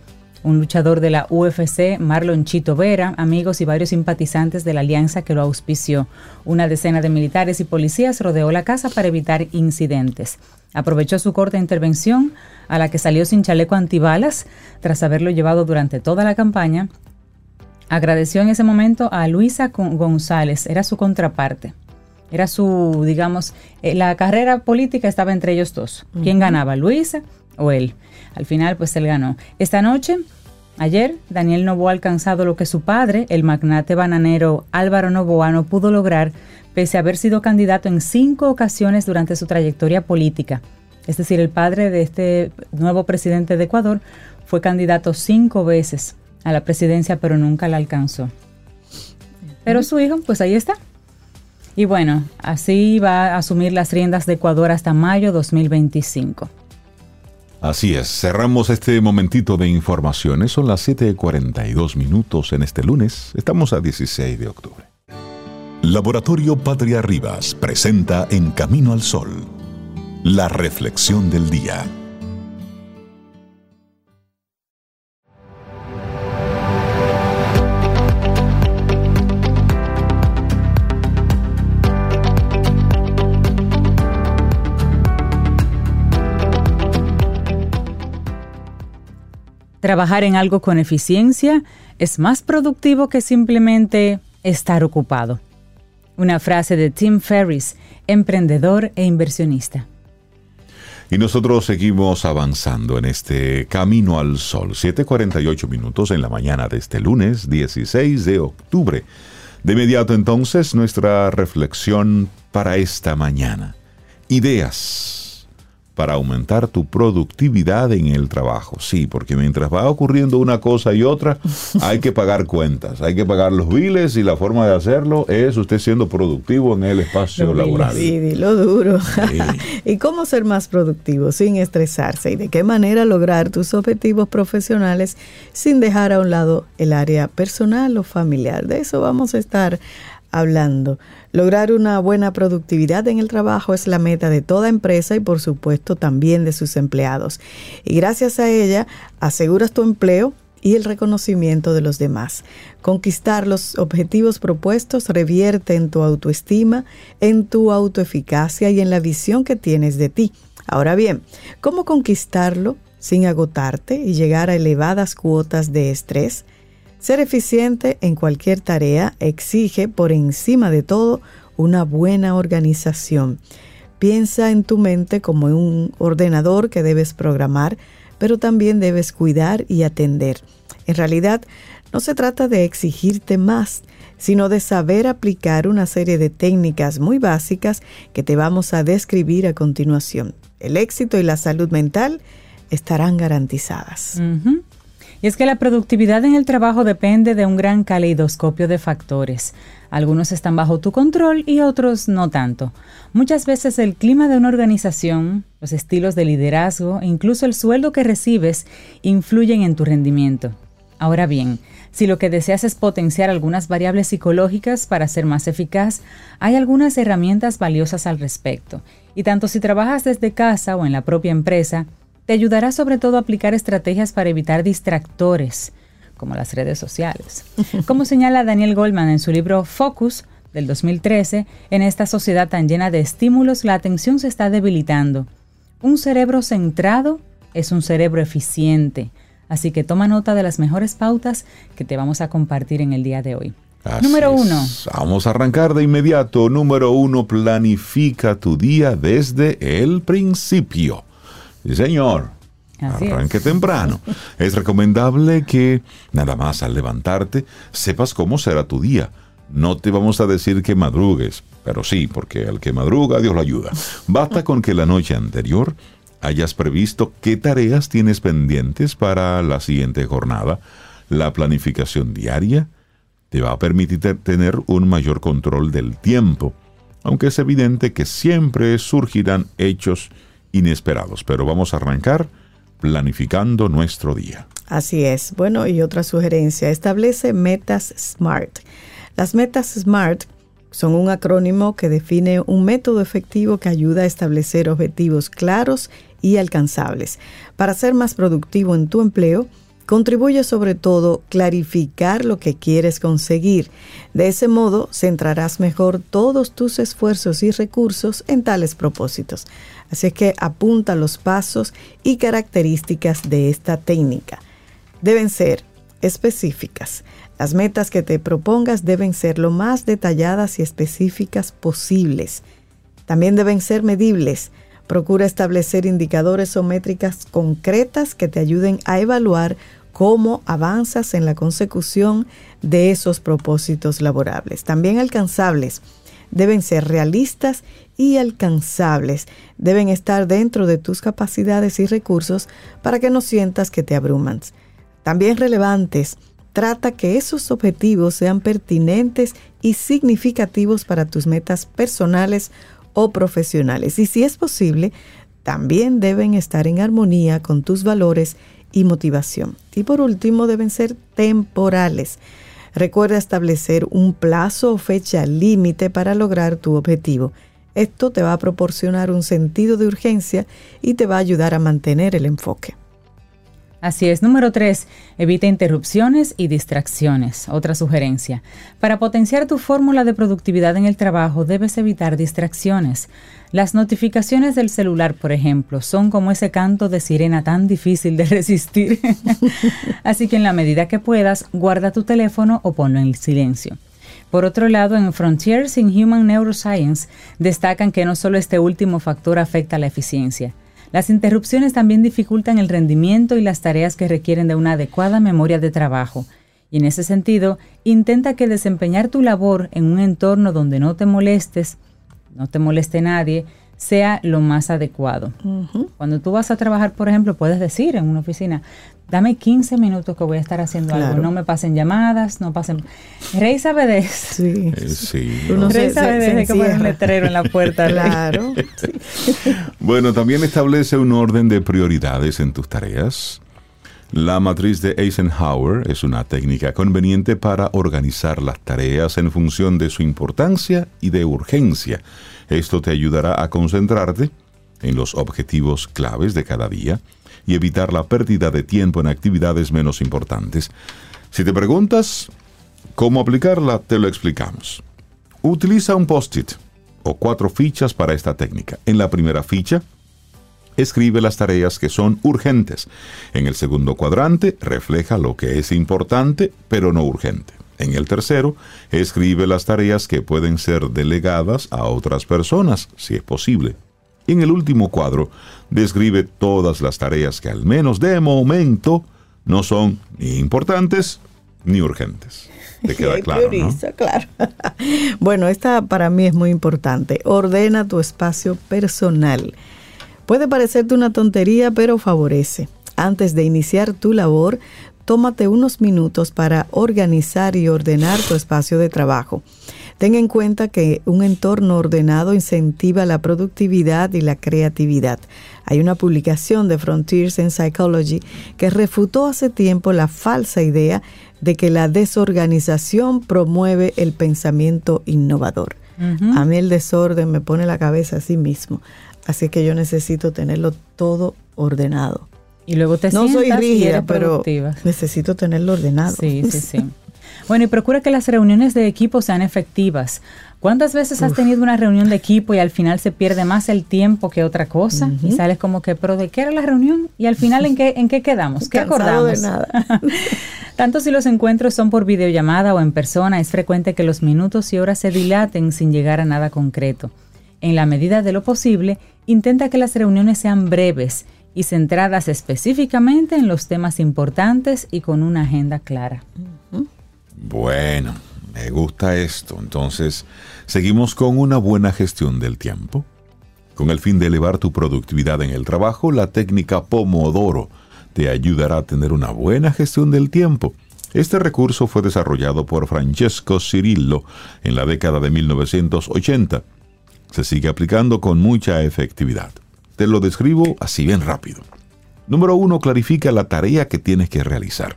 un luchador de la UFC, Marlon Chito Vera, amigos y varios simpatizantes de la alianza que lo auspició. Una decena de militares y policías rodeó la casa para evitar incidentes. Aprovechó su corta intervención, a la que salió sin chaleco antibalas, tras haberlo llevado durante toda la campaña. Agradeció en ese momento a Luisa González, era su contraparte. Era su, digamos, eh, la carrera política estaba entre ellos dos. ¿Quién ganaba, Luisa o él? Al final, pues él ganó. Esta noche, ayer, Daniel Novoa ha alcanzado lo que su padre, el magnate bananero Álvaro Novoa, no pudo lograr, pese a haber sido candidato en cinco ocasiones durante su trayectoria política. Es decir, el padre de este nuevo presidente de Ecuador fue candidato cinco veces a la presidencia, pero nunca la alcanzó. Pero su hijo, pues ahí está. Y bueno, así va a asumir las riendas de Ecuador hasta mayo 2025. Así es, cerramos este momentito de informaciones. Son las 7:42 minutos en este lunes. Estamos a 16 de octubre. Laboratorio Patria Rivas presenta En Camino al Sol, la reflexión del día. Trabajar en algo con eficiencia es más productivo que simplemente estar ocupado. Una frase de Tim Ferriss, emprendedor e inversionista. Y nosotros seguimos avanzando en este camino al sol. 7:48 minutos en la mañana de este lunes 16 de octubre. De inmediato entonces nuestra reflexión para esta mañana. Ideas para aumentar tu productividad en el trabajo. Sí, porque mientras va ocurriendo una cosa y otra, hay que pagar cuentas, hay que pagar los biles y la forma de hacerlo es usted siendo productivo en el espacio laboral. Sí, lo duro. ¿Y cómo ser más productivo sin estresarse? ¿Y de qué manera lograr tus objetivos profesionales sin dejar a un lado el área personal o familiar? De eso vamos a estar hablando. Lograr una buena productividad en el trabajo es la meta de toda empresa y por supuesto también de sus empleados. Y gracias a ella aseguras tu empleo y el reconocimiento de los demás. Conquistar los objetivos propuestos revierte en tu autoestima, en tu autoeficacia y en la visión que tienes de ti. Ahora bien, ¿cómo conquistarlo sin agotarte y llegar a elevadas cuotas de estrés? Ser eficiente en cualquier tarea exige, por encima de todo, una buena organización. Piensa en tu mente como un ordenador que debes programar, pero también debes cuidar y atender. En realidad, no se trata de exigirte más, sino de saber aplicar una serie de técnicas muy básicas que te vamos a describir a continuación. El éxito y la salud mental estarán garantizadas. Y es que la productividad en el trabajo depende de un gran caleidoscopio de factores. Algunos están bajo tu control y otros no tanto. Muchas veces el clima de una organización, los estilos de liderazgo e incluso el sueldo que recibes influyen en tu rendimiento. Ahora bien, si lo que deseas es potenciar algunas variables psicológicas para ser más eficaz, hay algunas herramientas valiosas al respecto. Y tanto si trabajas desde casa o en la propia empresa, te ayudará sobre todo a aplicar estrategias para evitar distractores, como las redes sociales. Como señala Daniel Goldman en su libro Focus del 2013, en esta sociedad tan llena de estímulos, la atención se está debilitando. Un cerebro centrado es un cerebro eficiente, así que toma nota de las mejores pautas que te vamos a compartir en el día de hoy. Número uno. Vamos a arrancar de inmediato. Número uno, planifica tu día desde el principio. Sí, señor. Arranque temprano. Es recomendable que nada más al levantarte sepas cómo será tu día. No te vamos a decir que madrugues, pero sí, porque al que madruga Dios lo ayuda. Basta con que la noche anterior hayas previsto qué tareas tienes pendientes para la siguiente jornada. La planificación diaria te va a permitir tener un mayor control del tiempo, aunque es evidente que siempre surgirán hechos inesperados, pero vamos a arrancar planificando nuestro día. Así es. Bueno, y otra sugerencia, establece metas SMART. Las metas SMART son un acrónimo que define un método efectivo que ayuda a establecer objetivos claros y alcanzables. Para ser más productivo en tu empleo, contribuye sobre todo clarificar lo que quieres conseguir. De ese modo, centrarás mejor todos tus esfuerzos y recursos en tales propósitos. Así que apunta los pasos y características de esta técnica. Deben ser específicas. Las metas que te propongas deben ser lo más detalladas y específicas posibles. También deben ser medibles. Procura establecer indicadores o métricas concretas que te ayuden a evaluar cómo avanzas en la consecución de esos propósitos laborables. También alcanzables. Deben ser realistas y alcanzables. Deben estar dentro de tus capacidades y recursos para que no sientas que te abruman. También relevantes trata que esos objetivos sean pertinentes y significativos para tus metas personales o profesionales. Y si es posible, también deben estar en armonía con tus valores y motivación. Y por último, deben ser temporales. Recuerda establecer un plazo o fecha límite para lograr tu objetivo. Esto te va a proporcionar un sentido de urgencia y te va a ayudar a mantener el enfoque. Así es. Número 3. Evita interrupciones y distracciones. Otra sugerencia. Para potenciar tu fórmula de productividad en el trabajo debes evitar distracciones. Las notificaciones del celular, por ejemplo, son como ese canto de sirena tan difícil de resistir. Así que en la medida que puedas, guarda tu teléfono o ponlo en silencio. Por otro lado, en Frontiers in Human Neuroscience destacan que no solo este último factor afecta la eficiencia, las interrupciones también dificultan el rendimiento y las tareas que requieren de una adecuada memoria de trabajo. Y en ese sentido, intenta que desempeñar tu labor en un entorno donde no te molestes, no te moleste nadie, sea lo más adecuado. Cuando tú vas a trabajar, por ejemplo, puedes decir en una oficina, dame 15 minutos que voy a estar haciendo algo, no me pasen llamadas, no pasen... Rey sabe de eso. Sí. Eh, sí. Rey sabe de que un letrero en la puerta. Claro. bueno, también establece un orden de prioridades en tus tareas. La matriz de Eisenhower es una técnica conveniente para organizar las tareas en función de su importancia y de urgencia esto te ayudará a concentrarte en los objetivos claves de cada día y evitar la pérdida de tiempo en actividades menos importantes. Si te preguntas cómo aplicarla, te lo explicamos. Utiliza un post-it o cuatro fichas para esta técnica. En la primera ficha, escribe las tareas que son urgentes. En el segundo cuadrante, refleja lo que es importante pero no urgente. En el tercero, escribe las tareas que pueden ser delegadas a otras personas, si es posible. Y en el último cuadro, describe todas las tareas que al menos de momento no son ni importantes ni urgentes. Te queda claro, claro. bueno, esta para mí es muy importante. Ordena tu espacio personal. Puede parecerte una tontería, pero favorece. Antes de iniciar tu labor, tómate unos minutos para organizar y ordenar tu espacio de trabajo. Ten en cuenta que un entorno ordenado incentiva la productividad y la creatividad. Hay una publicación de Frontiers in Psychology que refutó hace tiempo la falsa idea de que la desorganización promueve el pensamiento innovador. A mí el desorden me pone la cabeza a sí mismo, así que yo necesito tenerlo todo ordenado. Y luego te no soy rígida, pero necesito tenerlo ordenado. Sí, sí, sí. Bueno, y procura que las reuniones de equipo sean efectivas. ¿Cuántas veces has tenido una reunión de equipo y al final se pierde más el tiempo que otra cosa? Y sales como que, pero ¿de qué era la reunión? Y al final, ¿en qué, en qué quedamos? ¿Qué acordamos? De nada. Tanto si los encuentros son por videollamada o en persona, es frecuente que los minutos y horas se dilaten sin llegar a nada concreto. En la medida de lo posible, intenta que las reuniones sean breves y centradas específicamente en los temas importantes y con una agenda clara. Bueno, me gusta esto. Entonces, seguimos con una buena gestión del tiempo. Con el fin de elevar tu productividad en el trabajo, la técnica Pomodoro te ayudará a tener una buena gestión del tiempo. Este recurso fue desarrollado por Francesco Cirillo en la década de 1980. Se sigue aplicando con mucha efectividad. Te lo describo así bien rápido. Número uno, clarifica la tarea que tienes que realizar.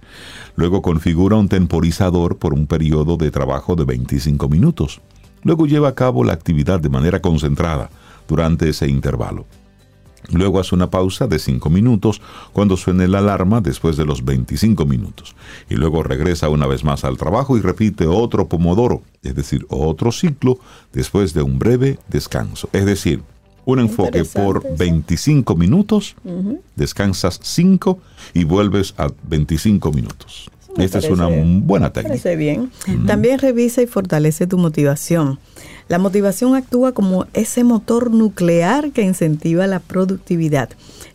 Luego configura un temporizador por un periodo de trabajo de 25 minutos. Luego lleva a cabo la actividad de manera concentrada durante ese intervalo. Luego hace una pausa de 5 minutos cuando suene la alarma después de los 25 minutos. Y luego regresa una vez más al trabajo y repite otro pomodoro, es decir, otro ciclo después de un breve descanso. Es decir, un enfoque por 25 minutos, descansas 5 y vuelves a 25 minutos. Esta es una buena técnica. Parece bien. También revisa y fortalece tu motivación. La motivación actúa como ese motor nuclear que incentiva la productividad.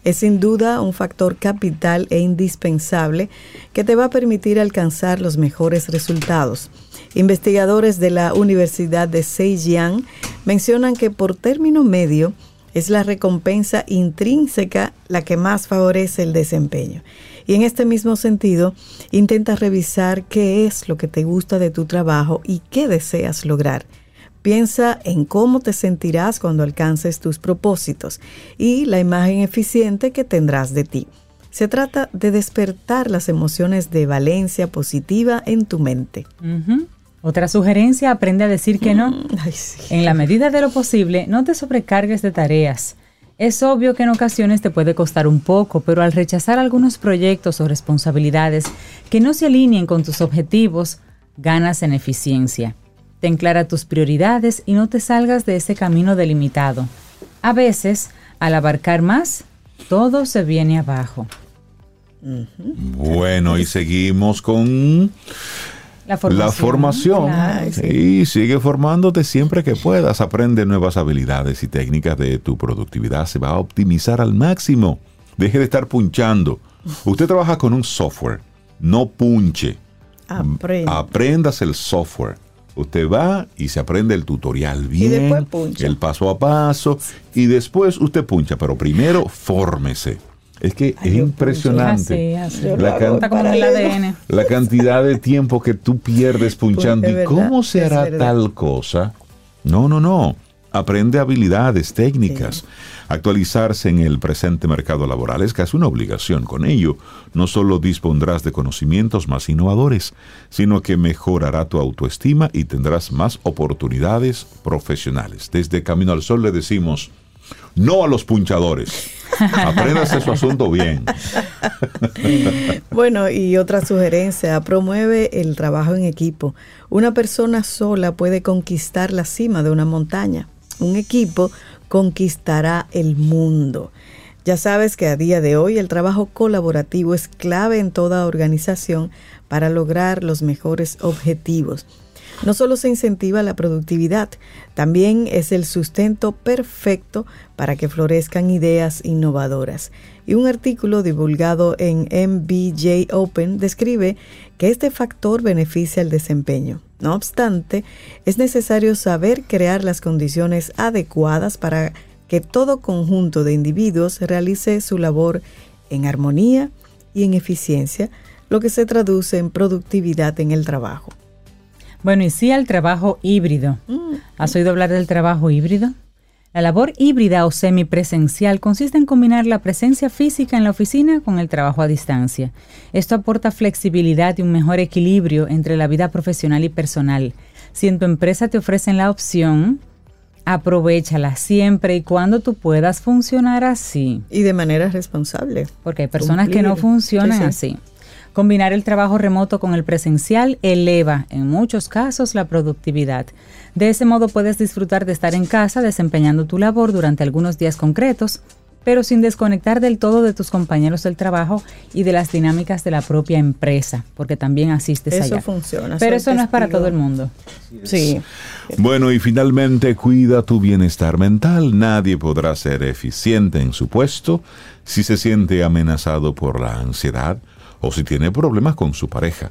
Es sin duda un factor capital e indispensable que te va a permitir alcanzar los mejores resultados. Investigadores de la Universidad de Zhejiang mencionan que por término medio es la recompensa intrínseca la que más favorece el desempeño. Y en este mismo sentido, intenta revisar qué es lo que te gusta de tu trabajo y qué deseas lograr. Piensa en cómo te sentirás cuando alcances tus propósitos y la imagen eficiente que tendrás de ti. Se trata de despertar las emociones de valencia positiva en tu mente. Otra sugerencia, aprende a decir que no. En la medida de lo posible, no te sobrecargues de tareas. Es obvio que en ocasiones te puede costar un poco, pero al rechazar algunos proyectos o responsabilidades que no se alineen con tus objetivos, ganas en eficiencia. Ten clara tus prioridades y no te salgas de ese camino delimitado. A veces, al abarcar más, todo se viene abajo. Bueno, y seguimos con la formación. Y sigue formándote siempre que puedas. Aprende nuevas habilidades y técnicas de tu productividad. Se va a optimizar al máximo. Deje de estar punchando. Usted trabaja con un software. No punche. Aprenda. Aprendas el software. Usted va y se aprende el tutorial bien, el paso a paso, y después usted puncha, pero primero fórmese. Es que es impresionante la, cantidad de tiempo que tú pierdes punchando. ¿Y cómo se hará tal cosa? No, no, no. Aprende habilidades técnicas. Actualizarse en el presente mercado laboral es casi una obligación. Con ello, no solo dispondrás de conocimientos más innovadores, sino que mejorará tu autoestima y tendrás más oportunidades profesionales. Desde Camino al Sol le decimos, no a los punchadores. Apréndase su asunto bien. bueno, y otra sugerencia, promueve el trabajo en equipo. Una persona sola puede conquistar la cima de una montaña. Un equipo conquistará el mundo. Ya sabes que a día de hoy el trabajo colaborativo es clave en toda organización para lograr los mejores objetivos. No solo se incentiva la productividad, también es el sustento perfecto para que florezcan ideas innovadoras. Y un artículo divulgado en MBJ Open describe que este factor beneficia el desempeño. No obstante, es necesario saber crear las condiciones adecuadas para que todo conjunto de individuos realice su labor en armonía y en eficiencia, lo que se traduce en productividad en el trabajo. Bueno, y sí al trabajo híbrido. Mm. ¿Has oído hablar del trabajo híbrido? La labor híbrida o semipresencial consiste en combinar la presencia física en la oficina con el trabajo a distancia. Esto aporta flexibilidad y un mejor equilibrio entre la vida profesional y personal. Si en tu empresa te ofrecen la opción, aprovechala siempre y cuando tú puedas funcionar así. Y de manera responsable. Porque hay personas que no funcionan así. Combinar el trabajo remoto con el presencial eleva, en muchos casos, la productividad. De ese modo puedes disfrutar de estar en casa desempeñando tu labor durante algunos días concretos, pero sin desconectar del todo de tus compañeros del trabajo y de las dinámicas de la propia empresa, porque también asistes eso allá. Eso funciona. Pero eso no es para todo el mundo. Sí. Bueno, y finalmente cuida tu bienestar mental. Nadie podrá ser eficiente en su puesto si se siente amenazado por la ansiedad, o si tiene problemas con su pareja.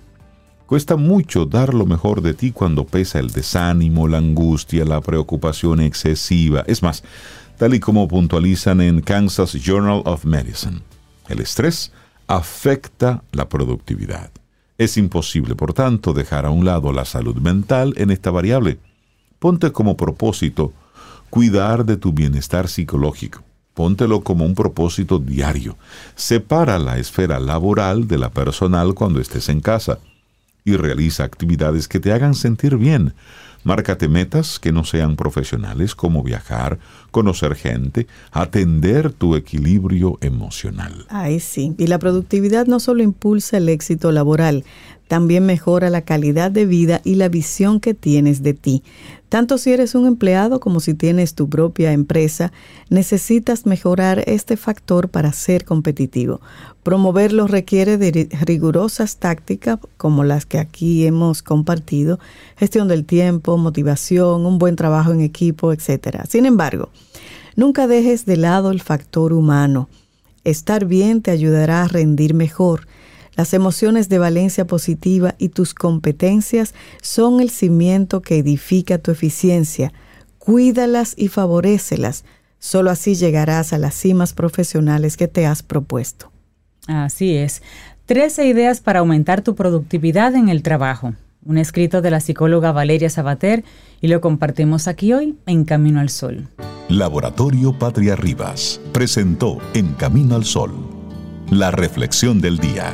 Cuesta mucho dar lo mejor de ti cuando pesa el desánimo, la angustia, la preocupación excesiva. Es más, tal y como puntualizan en Kansas Journal of Medicine, el estrés afecta la productividad. Es imposible, por tanto, dejar a un lado la salud mental en esta variable. Ponte como propósito cuidar de tu bienestar psicológico. Póntelo como un propósito diario. Separa la esfera laboral de la personal cuando estés en casa y realiza actividades que te hagan sentir bien. Márcate metas que no sean profesionales como viajar, conocer gente, atender tu equilibrio emocional. Ay, sí. Y la productividad no solo impulsa el éxito laboral, también mejora la calidad de vida y la visión que tienes de ti. Tanto si eres un empleado como si tienes tu propia empresa, necesitas mejorar este factor para ser competitivo. Promoverlo requiere de rigurosas tácticas como las que aquí hemos compartido, gestión del tiempo, motivación, un buen trabajo en equipo, etc. Sin embargo, nunca dejes de lado el factor humano. Estar bien te ayudará a rendir mejor las emociones de valencia positiva y tus competencias son el cimiento que edifica tu eficiencia. Cuídalas y favorécelas. Solo así llegarás a las cimas profesionales que te has propuesto. Así es. Trece ideas para aumentar tu productividad en el trabajo. Un escrito de la psicóloga Valeria Sabater y lo compartimos aquí hoy en Camino al Sol. Laboratorio Patria Rivas presentó En Camino al Sol la reflexión del día.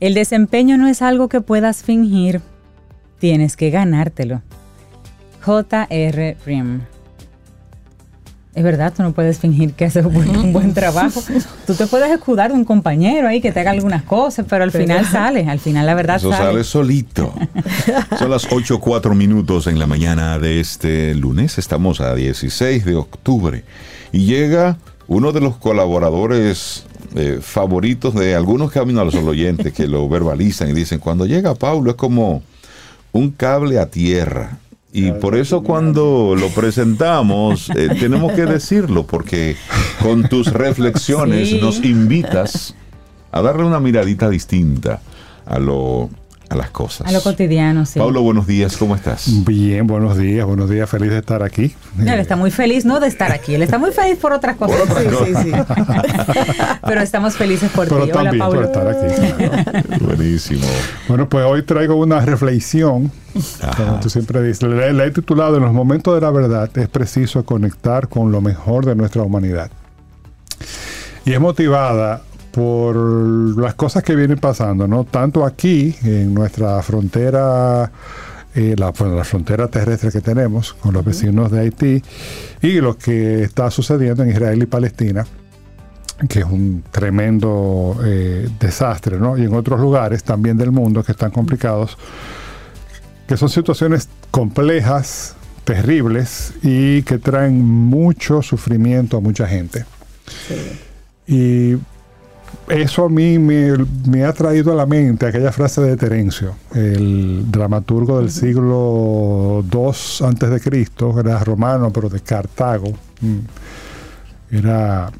El desempeño no es algo que puedas fingir, tienes que ganártelo. J.R. Rim. Es verdad, tú no puedes fingir que haces un buen, trabajo. Tú te puedes escudar de un compañero ahí que te haga algunas cosas, pero al final sale, al final la verdad Eso sale. solito. Son las 8, 4 minutos en la mañana de este lunes. Estamos a 16 de octubre. Y llega uno de los colaboradores eh, favoritos de algunos caminos a los oyentes que lo verbalizan y dicen, cuando llega Paulo es como un cable a tierra. Y por eso cuando lo presentamos eh, tenemos que decirlo, porque con tus reflexiones nos invitas a darle una miradita distinta a lo a las cosas. A lo cotidiano, sí. Pablo, buenos días, ¿cómo estás? Bien, buenos días, buenos días, feliz de estar aquí. él está muy feliz, no de estar aquí, él está muy feliz por otras cosas. sí, sí, sí. Pero estamos felices por Pero ti. Hola, Pablo. por estar aquí. Buenísimo. Bueno, pues hoy traigo una reflexión, como tú siempre dices, la he titulado En los momentos de la verdad es preciso conectar con lo mejor de nuestra humanidad. Y es motivada por las cosas que vienen pasando, ¿no? Tanto aquí, en nuestra frontera, eh, la, la, frontera terrestre que tenemos con los vecinos de Haití, y lo que está sucediendo en Israel y Palestina, que es un tremendo eh, desastre, ¿no? Y en otros lugares también del mundo que están complicados, que son situaciones complejas, terribles y que traen mucho sufrimiento a mucha gente. Y eso a mí me, ha traído a la mente aquella frase de Terencio, el dramaturgo del siglo II antes de Cristo, era romano, pero de Cartago. Mm. Era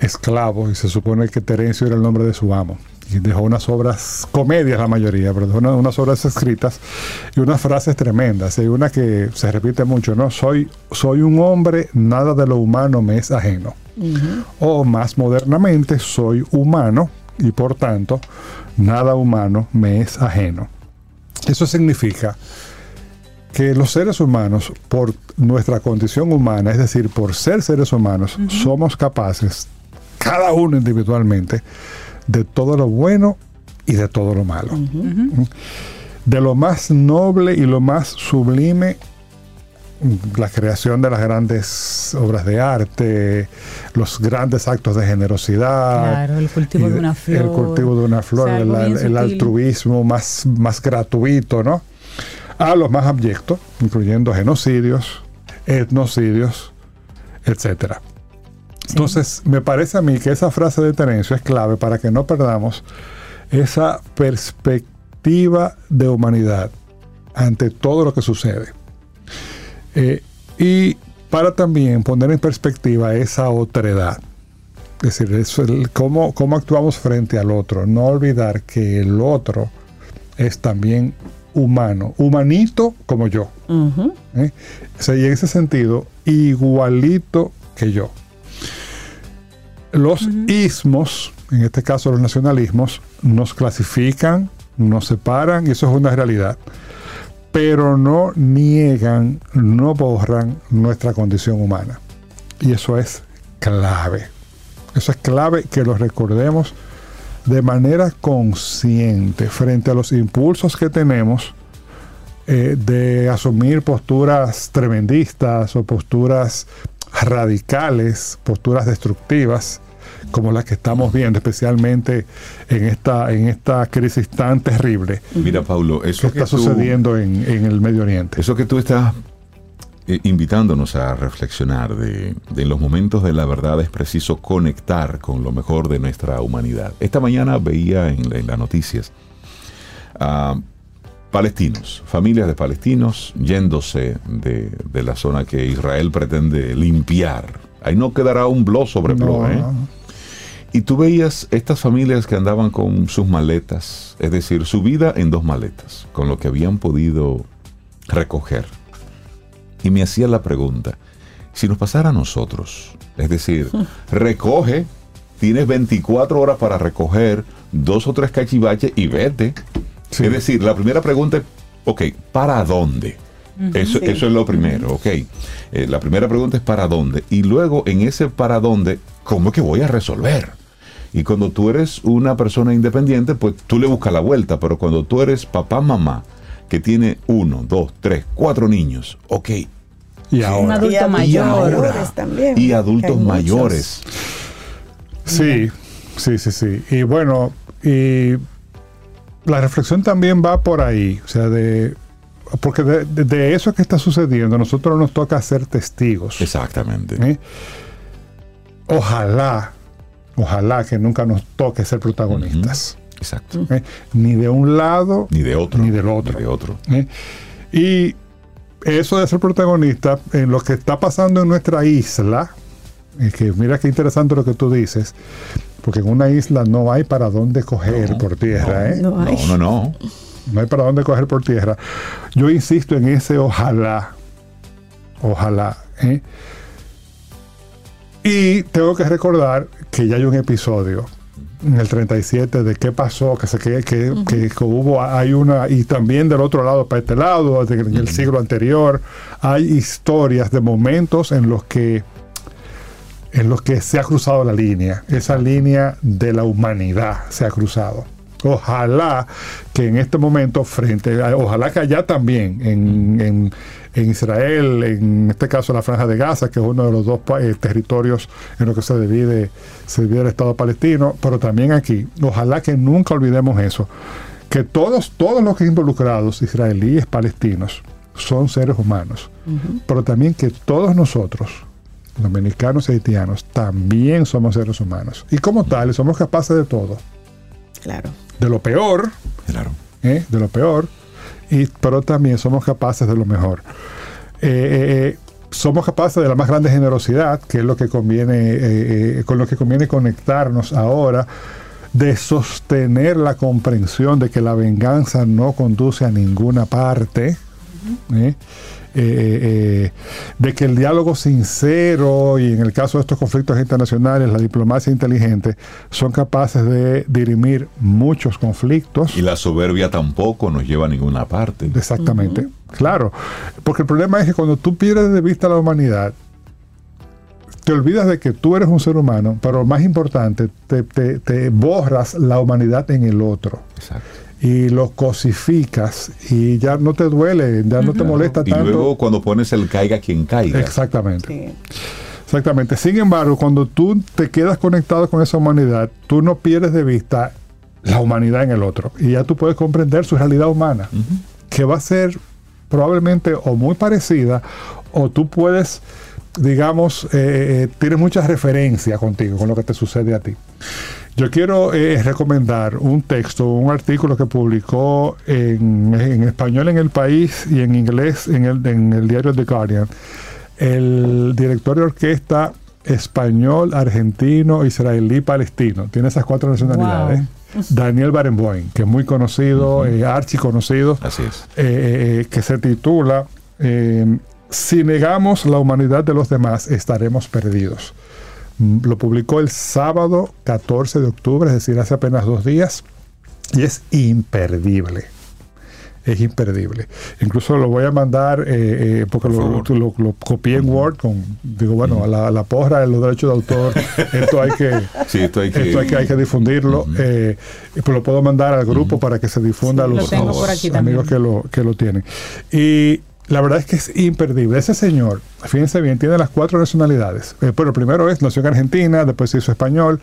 esclavo y se supone que Terencio era el nombre de su amo. Y dejó unas obras, comedias la mayoría, pero dejó unas obras escritas y unas frases tremendas. Hay una que se repite mucho, ¿no? Soy, soy un hombre, nada de lo humano me es ajeno. O más modernamente, soy humano y por tanto, nada humano me es ajeno. Eso significa que los seres humanos, por nuestra condición humana, es decir, por ser seres humanos, somos capaces, cada uno individualmente, de todo lo bueno y de todo lo malo. De lo más noble y lo más sublime la creación de las grandes obras de arte, los grandes actos de generosidad. el cultivo de una flor. El cultivo de una flor, el, altruismo más, más gratuito, ¿no? A los más abyectos, incluyendo genocidios, etnocidios, etc. Entonces, me parece a mí que esa frase de Terencio es clave para que no perdamos esa perspectiva de humanidad ante todo lo que sucede. Eh, y para también poner en perspectiva esa otredad. Es decir, cómo, cómo actuamos frente al otro. No olvidar que el otro es también humano, humanito como yo. ¿Eh? y en ese sentido, igualito que yo. Los ismos, en este caso los nacionalismos, nos clasifican, nos separan, y eso es una realidad, pero no niegan, no borran nuestra condición humana. Y eso es clave. Eso es clave que lo recordemos de manera consciente frente a los impulsos que tenemos eh, de asumir posturas tremendistas o posturas radicales, posturas destructivas, como las que estamos viendo, especialmente en esta, en esta crisis tan terrible. Mira, Paulo, eso que, está sucediendo en, en, el Medio Oriente. Eso que tú estás eh, invitándonos a reflexionar de, de, en los momentos de la verdad es preciso conectar con lo mejor de nuestra humanidad. Esta mañana veía en, en las noticias a palestinos, familias de palestinos yéndose de, de, la zona que Israel pretende limpiar. Ahí no quedará un blo sobre blo. ¿eh? Y tú veías estas familias que andaban con sus maletas, es decir, su vida en dos maletas, con lo que habían podido recoger. Y me hacía la pregunta, si nos pasara a nosotros, es decir, recoge, tienes 24 horas para recoger dos o tres cachivaches y vete. Es decir, la primera pregunta es, ok, ¿para dónde? Eso, eso, es lo primero, ok. Eh, la primera pregunta es ¿para dónde? Y luego en ese ¿para dónde? ¿Cómo es que voy a resolver? Y cuando tú eres una persona independiente, pues tú le buscas la vuelta, pero cuando tú eres papá, mamá, que tiene uno, dos, tres, cuatro niños, ok. Y ahora. Un adulto mayor. también. Y adultos mayores. Sí, sí, sí, sí. Y bueno, y la reflexión también va por ahí, o sea, de porque de, de, eso que está sucediendo, a nosotros nos toca ser testigos. Exactamente. ¿Eh? Ojalá, ojalá que nunca nos toque ser protagonistas. Uh -huh. Exacto. ¿Eh? Ni de un lado, ni de otro. Ni del otro. Ni de otro. ¿Eh? Y eso de ser protagonista, en lo que está pasando en nuestra isla, es que mira qué interesante lo que tú dices, porque en una isla no hay para dónde coger No, por tierra, no, ¿eh? No hay. No, no, no. No hay para dónde coger por tierra. Yo insisto en ese ojalá. Ojalá. ¿eh? Y tengo que recordar que ya hay un episodio en el 37 de qué pasó, que, se, que, que, que hubo, hay una, y también del otro lado para este lado, de- en el siglo anterior, hay historias de momentos en los que en los que se ha cruzado la línea, esa línea de la humanidad se ha cruzado. Ojalá que en este momento, frente, a- ojalá que allá también, en, en- en Israel, en este caso la Franja de Gaza, que es uno de los dos eh, territorios en los que se divide, se divide el Estado palestino, pero también aquí, ojalá que nunca olvidemos eso, que todos, todos los que involucrados, israelíes, palestinos, son seres humanos, pero también que todos nosotros, dominicanos y haitianos, también somos seres humanos. Y como tales, somos capaces de todo. Claro. De lo peor, Claro. ¿eh? de lo peor, y, pero también somos capaces de lo mejor. Eh, eh, eh, somos capaces de la más grande generosidad, que es lo que conviene, eh, eh, con lo que conviene conectarnos ahora, de sostener la comprensión de que la venganza no conduce a ninguna parte. Eh, eh, de que el diálogo sincero y en el caso de estos conflictos internacionales, la diplomacia inteligente, son capaces de dirimir muchos conflictos. Y la soberbia tampoco nos lleva a ninguna parte. Exactamente, claro. Porque el problema es que cuando tú pierdes de vista la humanidad, te olvidas de que tú eres un ser humano, pero más importante, te, te- te borras la humanidad en el otro Exacto. Y lo cosificas y ya no te duele, ya no te molesta Y tanto. luego cuando pones el caiga quien caiga. Exactamente. Sí. Exactamente. Sin embargo, cuando tú te quedas conectado con esa humanidad, tú no pierdes de vista la humanidad en el otro. Y ya tú puedes comprender su realidad humana, que va a ser probablemente o muy parecida, o tú puedes digamos, eh, eh, tiene mucha referencia contigo, con lo que te sucede a ti. Yo quiero eh, recomendar un texto, un artículo que publicó en, español en El País y en inglés en el, en el diario The Guardian el director de orquesta español, argentino, israelí, palestino. Tiene esas cuatro nacionalidades. Daniel Barenboim, que es muy conocido, uh conocido, Así es. que se titula Si negamos la humanidad de los demás, estaremos perdidos. Lo publicó el sábado 14 de octubre, es decir, hace apenas dos días, y es imperdible. Es imperdible. Incluso lo voy a mandar, eh, eh, porque lo, lo, copié en Word, con, digo, bueno, a, la, porra de los derechos de autor, esto hay que, esto hay que, hay que, difundirlo. Eh, pues lo puedo mandar al grupo para que se difunda a los, amigos que lo, que lo tienen. Y la verdad es que es imperdible. Ese señor, fíjense bien, tiene las cuatro nacionalidades. Eh, bueno, primero es, nació en Argentina, después se hizo español,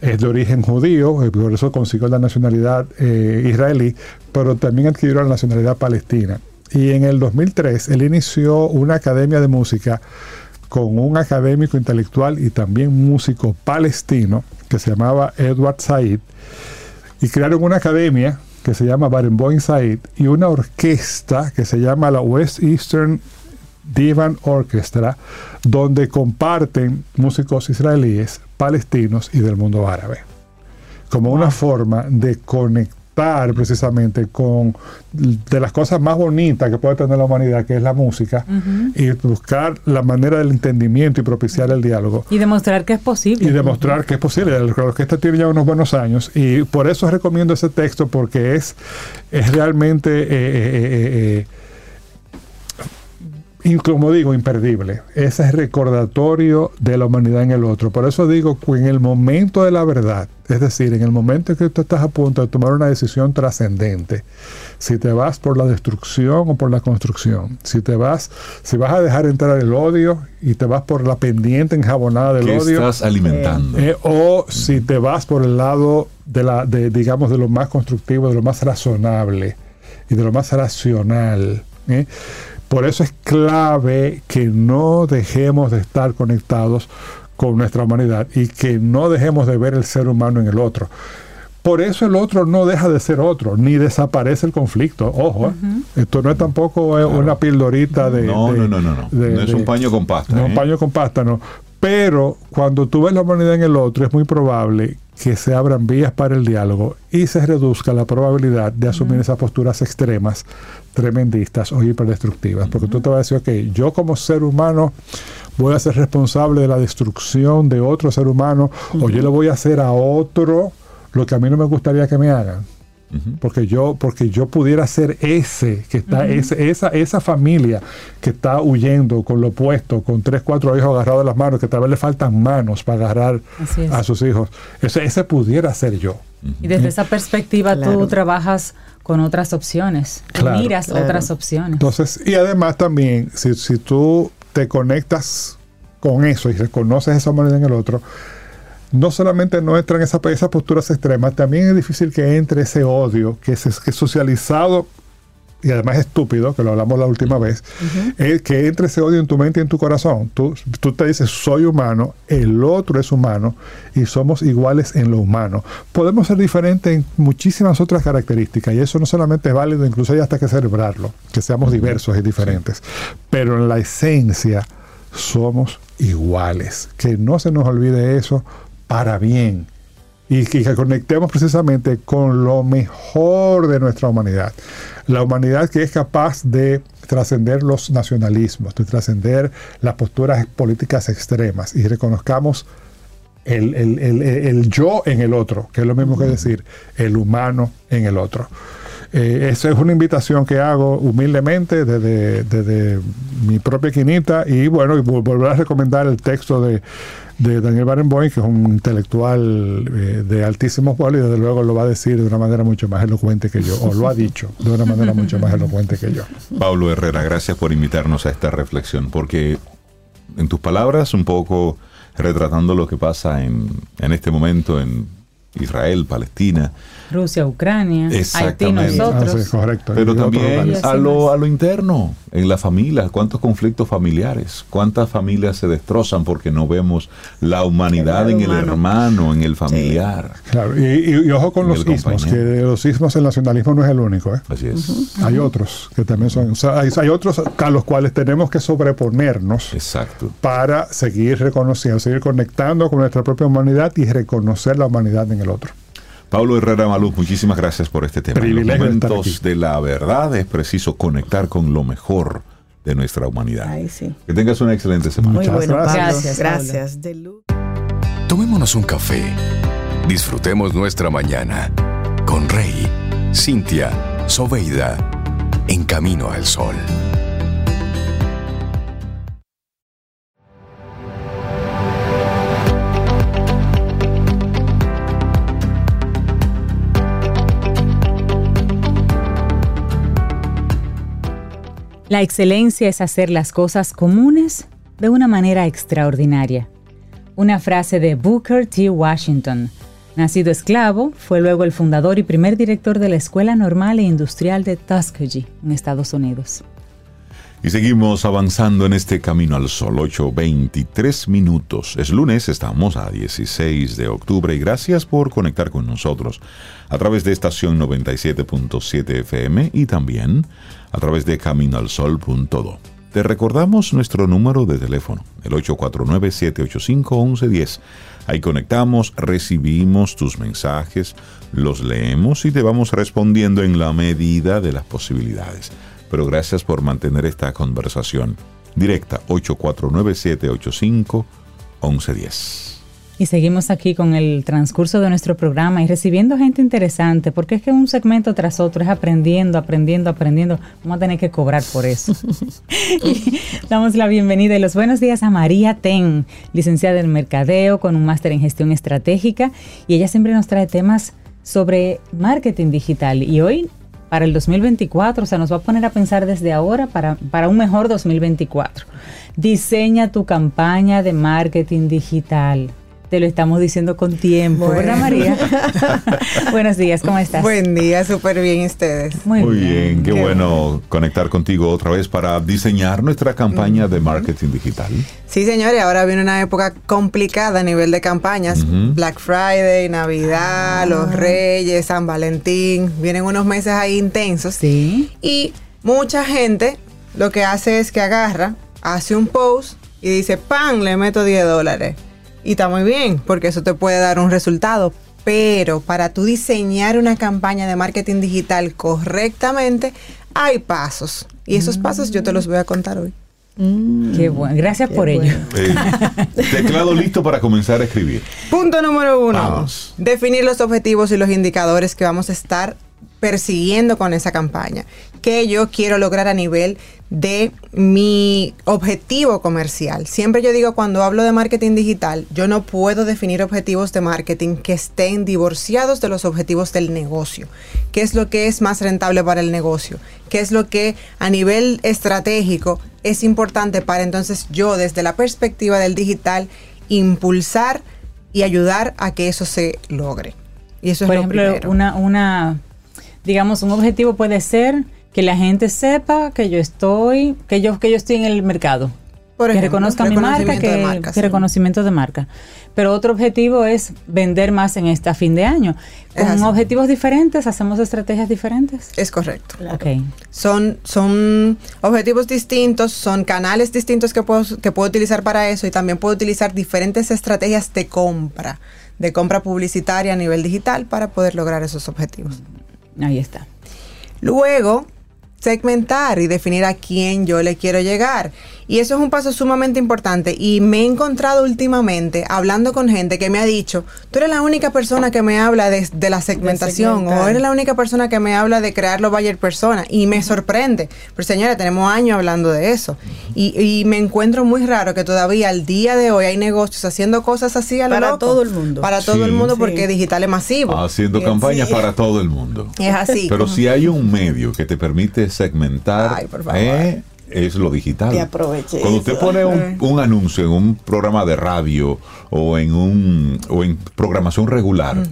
es de origen judío, eh, por eso consiguió la nacionalidad eh, israelí, pero también adquirió la nacionalidad palestina. Y en el 2003 él inició una academia de música con un académico intelectual y también músico palestino que se llamaba Edward Said. Y crearon una academia que se llama Barenboim Said y una orquesta que se llama la West Eastern Divan Orchestra, donde comparten músicos israelíes, palestinos y del mundo árabe, como una forma de conectar precisamente con de las cosas más bonitas que puede tener la humanidad, que es la música, y buscar la manera del entendimiento y propiciar el diálogo. Y demostrar que es posible. Y demostrar que es posible. que esta tiene ya unos buenos años y por eso recomiendo ese texto porque es, es realmente... Eh, eh, eh, y como digo, imperdible. Ese es recordatorio de la humanidad en el otro. Por eso digo que en el momento de la verdad, es decir, en el momento en que tú estás a punto de tomar una decisión trascendente, si te vas por la destrucción o por la construcción, si te vas, si vas a dejar entrar el odio y te vas por la pendiente enjabonada del odio, estás alimentando? Eh, o si te vas por el lado de la, de, digamos, de lo más constructivo, de lo más razonable y de lo más racional. ¿eh? Por eso es clave que no dejemos de estar conectados con nuestra humanidad y que no dejemos de ver el ser humano en el otro. Por eso el otro no deja de ser otro, ni desaparece el conflicto. Ojo, ¿eh? esto no es tampoco eh, una pildorita de... No, no, no, no. no. es un paño con pasta. No, un ¿eh? paño con pasta, no. Pero cuando tú ves la humanidad en el otro, es muy probable que se abran vías para el diálogo y se reduzca la probabilidad de asumir esas posturas extremas, tremendistas o hiperdestructivas. Porque tú te vas a decir, ok, yo como ser humano voy a ser responsable de la destrucción de otro ser humano o yo le voy a hacer a otro lo que a mí no me gustaría que me hagan. Porque yo porque yo pudiera ser ese que está esa esa familia que está huyendo con lo opuesto con tres cuatro hijos agarrados de las manos que tal vez le faltan manos para agarrar a sus hijos. Ese ese pudiera ser yo y desde esa perspectiva tú trabajas con otras opciones miras otras opciones. Entonces y además también si, si tú te conectas con eso y reconoces esa manera en el otro no solamente no entra en esa, esas posturas extremas, también es difícil que entre ese odio que es, que socializado y además estúpido, que lo hablamos la última vez, es que entre ese odio en tu mente y en tu corazón. Tú, tú te dices, soy humano, el otro es humano y somos iguales en lo humano. Podemos ser diferentes en muchísimas otras características y eso no solamente es válido, incluso hay hasta que celebrarlo, que seamos diversos y diferentes. Pero en la esencia somos iguales. Que no se nos olvide eso, para bien y que, conectemos precisamente con lo mejor de nuestra humanidad. La humanidad que es capaz de trascender los nacionalismos, de trascender las posturas políticas extremas y reconozcamos el, yo en el otro, que es lo mismo que decir el humano en el otro. Eh, esa es una invitación que hago humildemente desde, desde mi propia quinita y bueno, y volver a recomendar el texto de de Daniel Barenboim, que es un intelectual eh, de altísimo vuelo y desde luego lo va a decir de una manera mucho más elocuente que yo, o lo ha dicho de una manera mucho más elocuente que yo. Pablo Herrera, gracias por invitarnos a esta reflexión, porque en tus palabras, un poco retratando lo que pasa en, en este momento en Israel, Palestina. Rusia, Ucrania, Haití, nosotros. Ah, sí, correcto. Pero también a lo, a lo interno, en la familia, cuántos conflictos familiares, cuántas familias se destrozan porque no vemos la humanidad en el hermano, en el familiar. Claro, y, ojo con los ismos, que los ismos, el nacionalismo no es el único. ¿eh? Así es. Hay otros que también son, hay, hay, otros a los cuales tenemos que sobreponernos Exacto. para seguir reconociendo, seguir conectando con nuestra propia humanidad y reconocer la humanidad en el otro. Pablo Herrera Maluz, muchísimas gracias por este tema. En los momentos de la verdad es preciso conectar con lo mejor de nuestra humanidad. Ay, sí. Que tengas una excelente semana. Muy bueno, gracias. Gracias. Tomémonos un café. Disfrutemos nuestra mañana con Rey, Cintia, Soveida, en camino al sol. La excelencia es hacer las cosas comunes de una manera extraordinaria. Una frase de Booker T. Washington. Nacido esclavo, fue luego el fundador y primer director de la Escuela Normal e Industrial de Tuskegee, en Estados Unidos. Y seguimos avanzando en este camino al sol, 8.23 minutos. Es lunes, estamos a 16 de octubre y gracias por conectar con nosotros a través de estación 97.7 FM y también a través de caminoalsol.do. Te recordamos nuestro número de teléfono, el 849-785-1110. Ahí conectamos, recibimos tus mensajes, los leemos y te vamos respondiendo en la medida de las posibilidades. Pero gracias por mantener esta conversación directa, 849-785-1110. Y seguimos aquí con el transcurso de nuestro programa y recibiendo gente interesante, porque es que un segmento tras otro es aprendiendo, aprendiendo, aprendiendo. Vamos a tener que cobrar por eso. damos la bienvenida y los buenos días a María Ten, licenciada en Mercadeo con un máster en gestión estratégica. Y ella siempre nos trae temas sobre marketing digital. Y hoy para el 2024, o sea, nos va a poner a pensar desde ahora para, para un mejor 2024. Diseña tu campaña de marketing digital te lo estamos diciendo con tiempo, ¿verdad María? Buenos días, ¿cómo estás? Buen día, súper bien ustedes. Muy, bien, qué, bueno, conectar contigo otra vez para diseñar nuestra campaña de marketing digital. Sí, señores, ahora viene una época complicada a nivel de campañas. Black Friday, Navidad, los ah. Reyes, San Valentín, vienen unos meses ahí intensos. Sí. Y mucha gente lo que hace es que agarra, hace un post y dice, ¡pam! Le meto 10 dólares y está muy bien, porque eso te puede dar un resultado. Pero para tú diseñar una campaña de marketing digital correctamente, hay pasos. Y esos mm. pasos yo te los voy a contar hoy. Mm. Qué bueno, gracias por ello. Eh, teclado listo para comenzar a escribir. Punto número uno. Definir los objetivos y los indicadores que vamos a estar persiguiendo con esa campaña. ¿Qué yo quiero lograr a nivel de mi objetivo comercial? Siempre yo digo cuando hablo de marketing digital, yo no puedo definir objetivos de marketing que estén divorciados de los objetivos del negocio. ¿Qué es lo que es más rentable para el negocio? ¿Qué es lo que a nivel estratégico es importante para entonces yo desde la perspectiva del digital impulsar y ayudar a que eso se logre? Y eso Por es ejemplo, lo primero. Una, una digamos, un objetivo puede ser que la gente sepa que yo estoy, que yo, que yo estoy en el mercado. Por que reconozca mi marca, que, reconocimiento de marca. Pero otro objetivo es vender más en este fin de año. Con objetivos diferentes, hacemos estrategias diferentes. Es correcto. Okay. Son, son objetivos distintos, son canales distintos que puedo, que puedo utilizar para eso y también puedo utilizar diferentes estrategias de compra, de compra publicitaria a nivel digital para poder lograr esos objetivos. Ahí está. Luego, segmentar y definir a quién yo le quiero llegar. Y eso es un paso sumamente importante y me he encontrado últimamente hablando con gente que me ha dicho, tú eres la única persona que me habla de, la segmentación o eres la única persona que me habla de crearlo buyer persona y me sorprende. Pero señora, tenemos años hablando de eso y, me encuentro muy raro que todavía al día de hoy hay negocios haciendo cosas así a lo Para todo el mundo. Para todo el mundo porque digital es masivo. Haciendo campañas para todo el mundo. Es así. Pero si hay un medio que te permite segmentar, Ay, por favor. Eh, es lo digital. Y aproveche Cuando usted eso. pone un, un anuncio en un programa de radio o en un o en programación regular,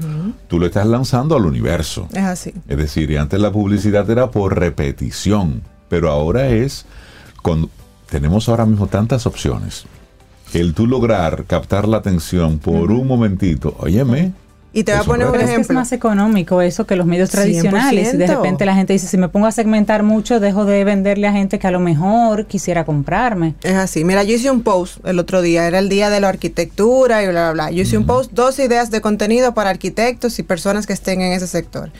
tú lo estás lanzando al universo. Es así. Es decir, y antes la publicidad era por repetición, pero ahora es cuando tenemos ahora mismo tantas opciones. El tú lograr captar la atención por un momentito, óyeme. Y te voy a poner un. Pero es que es ejemplo. más económico eso que los medios tradicionales. Y de 100%. repente la gente dice, si me pongo a segmentar mucho, dejo de venderle a gente que a lo mejor quisiera comprarme. Es así. Mira, yo hice un post el otro día, era el día de la arquitectura y bla, bla, bla. Yo hice un post, dos ideas de contenido para arquitectos y personas que estén en ese sector.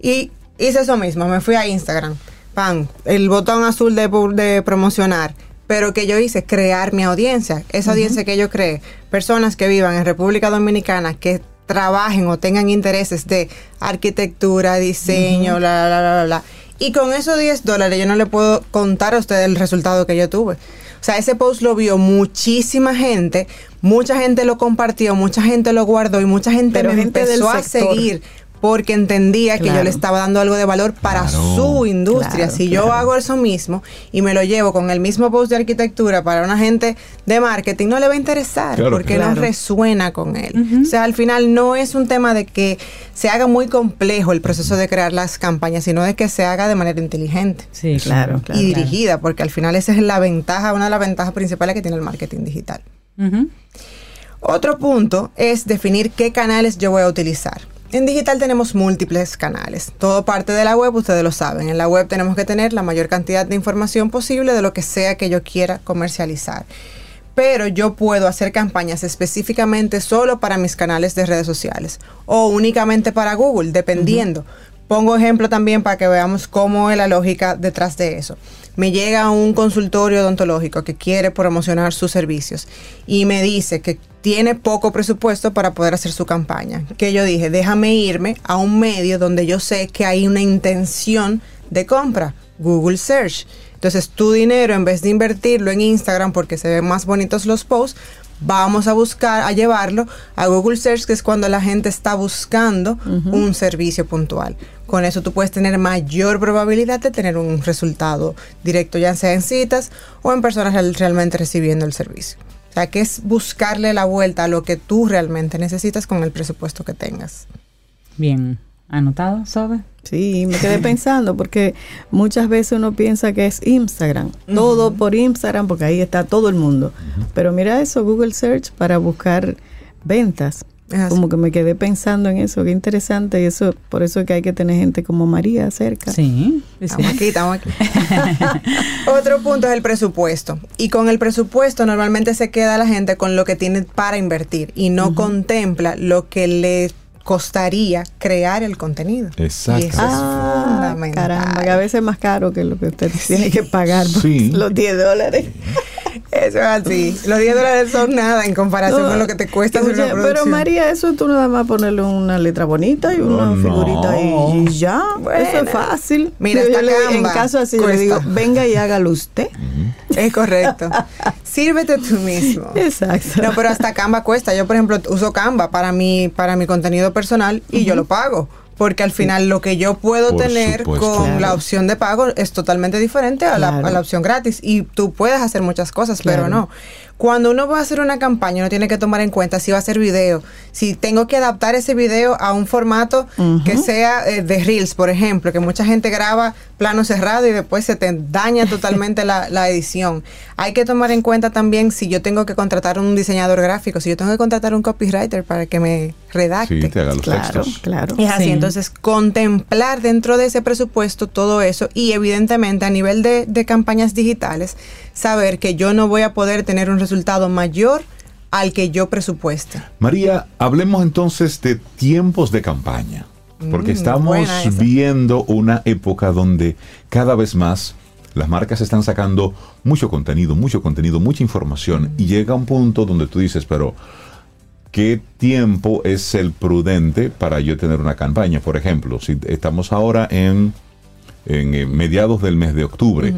Y hice eso mismo, me fui a Instagram, pan, el botón azul de, de promocionar. Pero que yo hice, crear mi audiencia. Esa audiencia que yo creé, personas que vivan en República Dominicana, que trabajen o tengan intereses de arquitectura, diseño, bla, bla, bla, bla, bla. Y con esos 10 dólares yo no le puedo contar a ustedes el resultado que yo tuve. O sea, ese post lo vio muchísima gente, mucha gente lo compartió, mucha gente lo guardó y mucha gente Pero me gente empezó a sector. seguir porque entendía que yo le estaba dando algo de valor para Claro. su industria. Claro, si yo hago eso mismo y me lo llevo con el mismo post de arquitectura para una gente de marketing, no le va a interesar porque no resuena con él. O sea, al final no es un tema de que se haga muy complejo el proceso de crear las campañas, sino de que se haga de manera inteligente Sí, Claro, y dirigida, porque al final esa es la ventaja, una de las ventajas principales que tiene el marketing digital. Otro punto es definir qué canales yo voy a utilizar. En digital tenemos múltiples canales. Todo parte de la web, ustedes lo saben. En la web tenemos que tener la mayor cantidad de información posible de lo que sea que yo quiera comercializar. Pero yo puedo hacer campañas específicamente solo para mis canales de redes sociales o únicamente para Google, dependiendo. Pongo ejemplo también para que veamos cómo es la lógica detrás de eso. Me llega un consultorio odontológico que quiere promocionar sus servicios y me dice que tiene poco presupuesto para poder hacer su campaña. Que yo dije, déjame irme a un medio donde yo sé que hay una intención de compra, Google Search. Entonces tu dinero, en vez de invertirlo en Instagram porque se ven más bonitos los posts, vamos a buscar, a llevarlo a Google Search, que es cuando la gente está buscando un servicio puntual. Con eso tú puedes tener mayor probabilidad de tener un resultado directo, ya sea en citas o en personas real- realmente recibiendo el servicio. O sea, que es buscarle la vuelta a lo que tú realmente necesitas con el presupuesto que tengas. Bien. ¿Anotado, Sobe? Sí, me quedé pensando porque muchas veces uno piensa que es Instagram, todo por Instagram porque ahí está todo el mundo. Pero mira eso, Google Search para buscar ventas. Así. Como que me quedé pensando en eso, qué interesante y eso por eso es que hay que tener gente como María cerca. Sí. Estamos aquí, estamos aquí. Otro punto es el presupuesto. Y con el presupuesto normalmente se queda la gente con lo que tiene para invertir y no contempla lo que le costaría crear el contenido. Exacto. Y eso es Ah, fundamental. caramba, que a veces es más caro que lo que usted tiene que pagar por Sí. los 10 dólares. Eso es así. Los 10 dólares son nada en comparación No, con lo que te cuesta hacer una pero. María, eso tú nada más ponerle una letra bonita y una No, figurita y, y ya. Bueno. eso es fácil. Mira, Yo le- en Canva caso así, yo le digo, venga y hágalo usted. Es correcto. Sírvete tú mismo. Exacto. No, pero hasta Canva cuesta. Yo, por ejemplo, uso Canva para mi, para mi contenido personal y yo lo pago. Porque al final lo que yo puedo Por tener supuesto. con Claro. la opción de pago es totalmente diferente a, la, a la opción gratis. Y tú puedes hacer muchas cosas, pero no. Cuando uno va a hacer una campaña, uno tiene que tomar en cuenta si va a ser video, si tengo que adaptar ese video a un formato que sea eh, de Reels, por ejemplo, que mucha gente graba plano cerrado y después se te daña totalmente la, la edición. Hay que tomar en cuenta también si yo tengo que contratar un diseñador gráfico, si yo tengo que contratar un copywriter para que me redacte. Sí, te haga los Claro, textos. claro. Es así, Sí. entonces contemplar dentro de ese presupuesto todo eso y evidentemente a nivel de, de campañas digitales, saber que yo no voy a poder tener un resultado mayor al que yo presupueste. María, hablemos entonces de tiempos de campaña, porque Mm, estamos viendo una época donde cada vez más las marcas están sacando mucho contenido, mucho contenido, mucha información, y llega un punto donde tú dices, pero ¿qué tiempo es el prudente para yo tener una campaña? Por ejemplo, si estamos ahora en, en, eh, mediados del mes de octubre,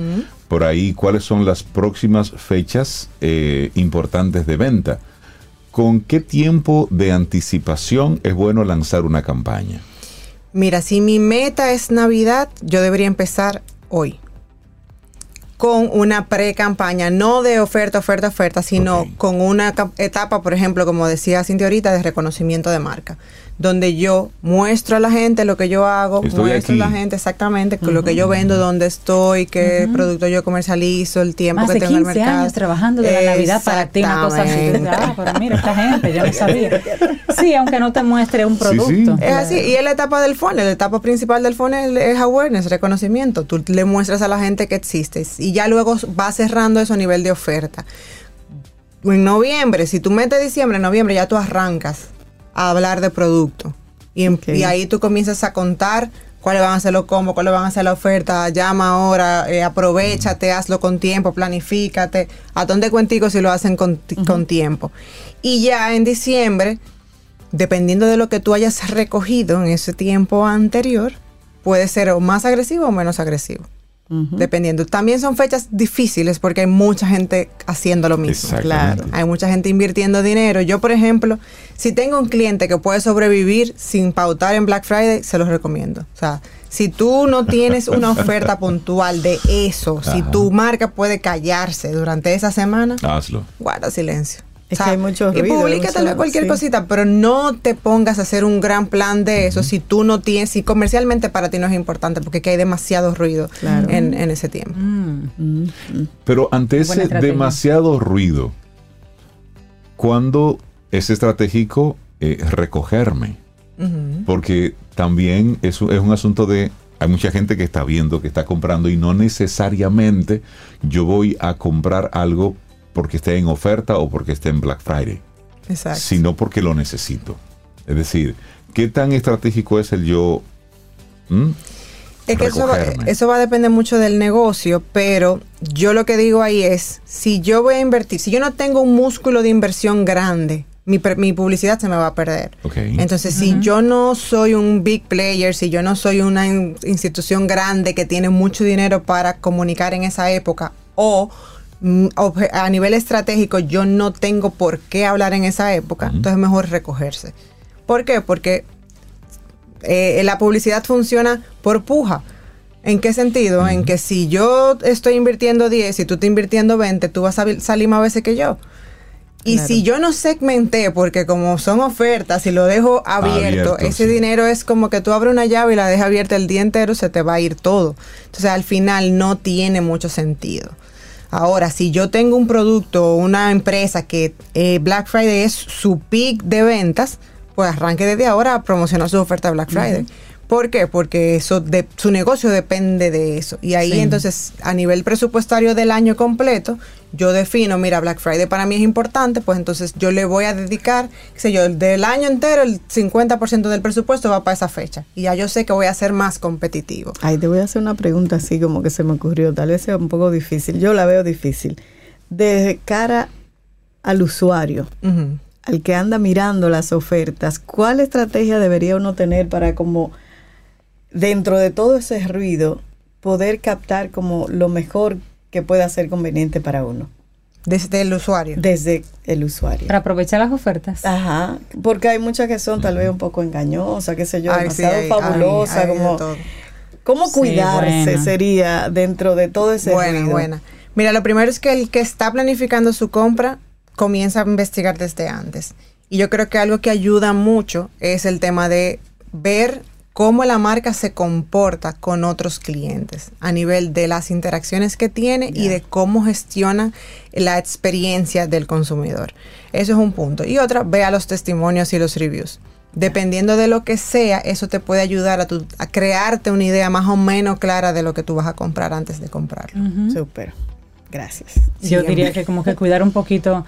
por ahí, ¿cuáles son las próximas fechas eh, importantes de venta? ¿Con qué tiempo de anticipación es bueno lanzar una campaña? Mira, si mi meta es Navidad, yo debería empezar hoy. con una pre-campaña, no de oferta, oferta, oferta, sino con una etapa, por ejemplo, como decía Cintia ahorita, de reconocimiento de marca donde yo muestro a la gente lo que yo hago, muestro a la gente exactamente lo que yo vendo, dónde estoy, qué producto yo comercializo, el tiempo que tengo en el mercado. años trabajando de la Navidad para ti, una cosa así. Ah, pero mira, esta gente, yo no sabía. Sí, aunque no te muestre un producto. Es así, y es la etapa del funnel, la etapa principal del funnel es awareness, reconocimiento. Tú le muestras a la gente que existes y ya luego va cerrando eso a nivel de oferta. En noviembre, si tú metes diciembre, en noviembre ya tú arrancas a hablar de producto. Y, ahí tú comienzas a contar cuáles van a ser los combos, cuáles van a ser la oferta, llama ahora, eh, aprovechate, hazlo con tiempo, planifícate, a dónde cuentico si lo hacen con, con, tiempo. Y ya en diciembre, dependiendo de lo que tú hayas recogido en ese tiempo anterior, puede ser o más agresivo o menos agresivo dependiendo. También son fechas difíciles porque hay mucha gente haciendo lo mismo. Claro. Hay mucha gente invirtiendo dinero. Yo, por ejemplo, si tengo un cliente que puede sobrevivir sin pautar en Black Friday, se los recomiendo. O sea, si tú no tienes una oferta puntual de eso, si tu marca puede callarse durante esa semana, hazlo. Guarda silencio. Es que hay mucho ruido. Y publica cualquier cosita, pero no te pongas a hacer un gran plan de eso si tú no tienes, si comercialmente para ti no es importante, porque hay demasiado ruido en, ese tiempo. Mm. Mm. Pero ante ese demasiado ruido, ¿cuándo es estratégico eh, recogerme? Porque también es, es un asunto de hay mucha gente que está viendo, que está comprando y no necesariamente yo voy a comprar algo porque esté en oferta o porque esté en Black Friday, Exacto. sino porque lo necesito. Es decir, ¿qué tan estratégico es el yo? Es que eso va, eso va, a depender mucho del negocio, pero yo lo que digo ahí es, si yo voy a invertir, si yo no tengo un músculo de inversión grande, mi, publicidad se me va a perder. Entonces, si yo no soy un big player, si yo no soy una institución grande que tiene mucho dinero para comunicar en esa época, o Mm, a nivel estratégico yo no tengo por qué hablar en esa época, entonces es mejor recogerse. ¿Por qué? Porque eh, la publicidad funciona por puja. ¿En qué sentido? En que si yo estoy invirtiendo 10 y tú estás invirtiendo 20, tú vas a salir más veces que yo. Y si yo no segmenté, porque como son ofertas y lo dejo abierto, ese dinero es como que tú abres una llave y la dejas abierta el día entero, se te va a ir todo. Entonces al final no tiene mucho sentido. Ahora, si yo tengo un producto o una empresa que eh, Black Friday es su peak de ventas, pues arranque desde ahora a promocionar su oferta de Black Friday. ¿Por qué? Porque eso de, su negocio depende de eso. Y ahí entonces, a nivel presupuestario del año completo, yo defino, mira, Black Friday para mí es importante, pues entonces yo le voy a dedicar, qué sé yo, del año entero el 50% del presupuesto va para esa fecha. Y ya yo sé que voy a ser más competitivo. Ahí te voy a hacer una pregunta así como que se me ocurrió, tal vez sea un poco difícil, yo la veo difícil. De cara al usuario, al que anda mirando las ofertas, ¿cuál estrategia debería uno tener para como dentro de todo ese ruido, poder captar como lo mejor que pueda ser conveniente para uno. Desde el usuario. Desde el usuario. Para aprovechar las ofertas. Ajá. Porque hay muchas que son tal vez un poco engañosas, qué sé yo, demasiado fabulosas, como... ¿Cómo cuidarse sería dentro de todo ese buena, ruido? Buena, Mira, lo primero es que el que está planificando su compra comienza a investigar desde antes. Y yo creo que algo que ayuda mucho es el tema de ver cómo la marca se comporta con otros clientes a nivel de las interacciones que tiene y de cómo gestiona la experiencia del consumidor. Eso es un punto. Y otra, vea los testimonios y los reviews. Dependiendo de lo que sea, eso te puede ayudar a, a crearte una idea más o menos clara de lo que tú vas a comprar antes de comprarlo. Súper. Gracias. Yo diría que como que cuidar un poquito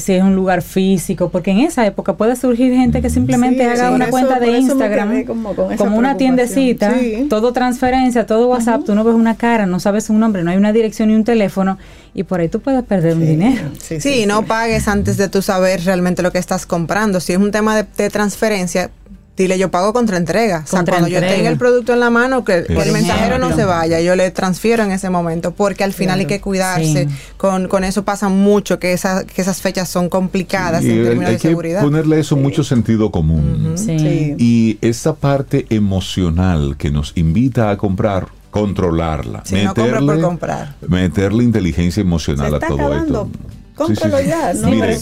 si es un lugar físico, porque en esa época puede surgir gente que simplemente haga una cuenta de Instagram como, una tiendecita, todo transferencia, todo WhatsApp, tú no ves una cara, no sabes un nombre, no hay una dirección ni un teléfono y por ahí tú puedes perder un dinero. Sí, no pagues antes de tú saber realmente lo que estás comprando. Si es un tema de transferencia, dile yo pago contra entrega. o sea, cuando yo tenga el producto en la mano, que, el mensajero no se vaya, yo le transfiero en ese momento, porque al final hay que cuidarse. Con, con eso pasa mucho, que, esa, que esas fechas son complicadas en términos hay de seguridad. Que ponerle eso mucho sentido común. Y esa parte emocional que nos invita a comprar controlarla. Si no compra por comprar. Meterle inteligencia emocional a todo esto. Cómpralo ya, no Mire,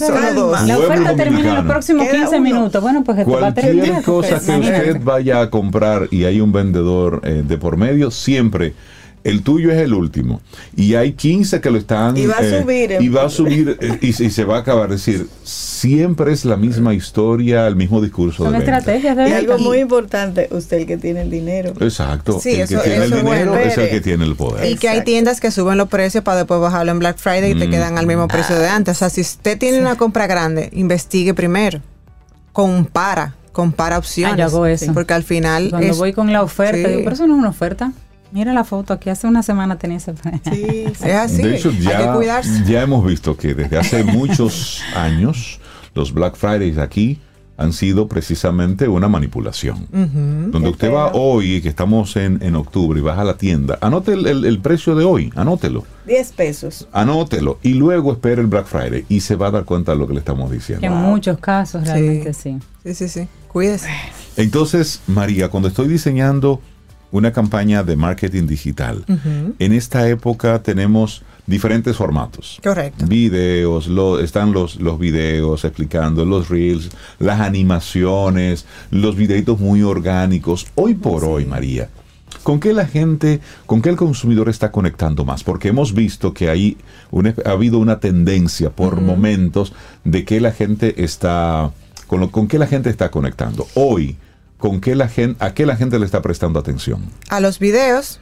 La oferta termina en los próximos 15 minutos. Bueno, pues esto va a Cualquier cosa que usted vaya a comprar y hay un vendedor eh, de por medio, siempre el tuyo es el último. Y hay 15 que lo están... Y va a eh, subir. y va a subir eh, y, y se va a acabar. Es decir, siempre es la misma historia, el mismo discurso Son de estrategias de algo muy importante, usted el que tiene el dinero. Exacto. Sí, el eso- que tiene el dinero es el que tiene el poder. Y que hay tiendas que suben los precios para después bajarlo en Black Friday y te Mm. quedan al mismo precio de antes. O sea, si usted tiene una compra grande, investigue primero. Compara, compara opciones. Ah, yo hago eso. Porque al final. Cuando es- voy con la oferta, Sí. digo, pero eso no es una oferta. Mira la foto, aquí hace una semana tenía ese. Sí, sí. Es así. de hecho, hay que ya, cuidarse. ya hemos visto que desde hace muchos años los Black Fridays aquí han sido precisamente una manipulación. Donde usted va hoy, que estamos en, en octubre, y vas a la tienda, anote el, el- el precio de hoy, anótelo, 10 pesos. anótelo, y luego espere el Black Friday y se va a dar cuenta de lo que le estamos diciendo. En muchos casos realmente sí. Sí, sí, sí. Cuídese. Entonces, María, cuando estoy diseñando una campaña de marketing digital, en esta época tenemos diferentes formatos. Correcto. Videos, lo- están los, los videos explicando, los reels, las animaciones, los videitos muy orgánicos. Hoy por hoy, María, ¿con qué la gente, con qué el consumidor está conectando más? Porque hemos visto que hay una- ha habido una tendencia por momentos de que la gente está, con, lo, con qué la gente está conectando. Hoy, ¿con qué la gente, a qué la gente le está prestando atención? a los videos,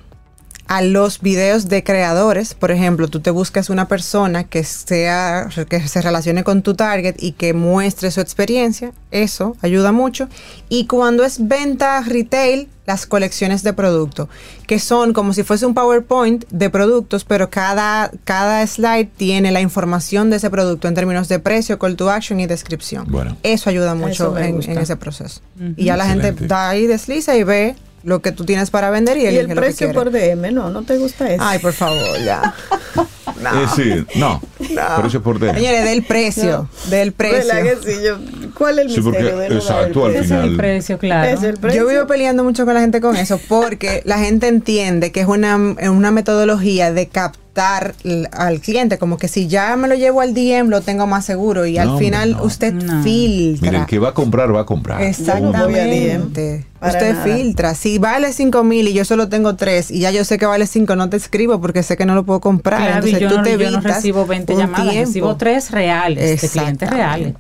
a los videos de creadores. Por ejemplo, tú te buscas una persona que sea que se relacione con tu target y que muestre su experiencia. Eso ayuda mucho. Y cuando es venta retail, las colecciones de producto, que son como si fuese un PowerPoint de productos, pero cada, cada slide tiene la información de ese producto en términos de precio, call to action y descripción. Bueno. Eso ayuda mucho en, ese proceso. Y ya la gente da ahí, desliza y ve lo que tú tienes para vender y, Y el lo que precio por DM, no, no te gusta eso. Ay, por favor, ya. No. Es decir, no, No. precio por dentro. Señores, del precio, del precio. ¿Verdad que sí? Yo- ¿Cuál es el Sí, porque- misterio exacto, al precio? Ese es final- el precio, claro. Es el precio. Yo vivo peleando mucho con la gente con eso porque la gente entiende que es una, una metodología de captar l- al cliente, como que si ya me lo llevo al DM lo tengo más seguro y No, al final no. usted No. filtra. Mira, el que va a comprar, va a comprar. Exactamente. Para Usted nada. filtra. Si vale 5 mil y yo solo tengo 3 y ya yo sé que vale 5, no te escribo porque sé que no lo puedo comprar. Claro, Entonces yo, tú no, te yo no evitas recibo 20 un llamadas, tiempo. recibo 3 reales de clientes reales.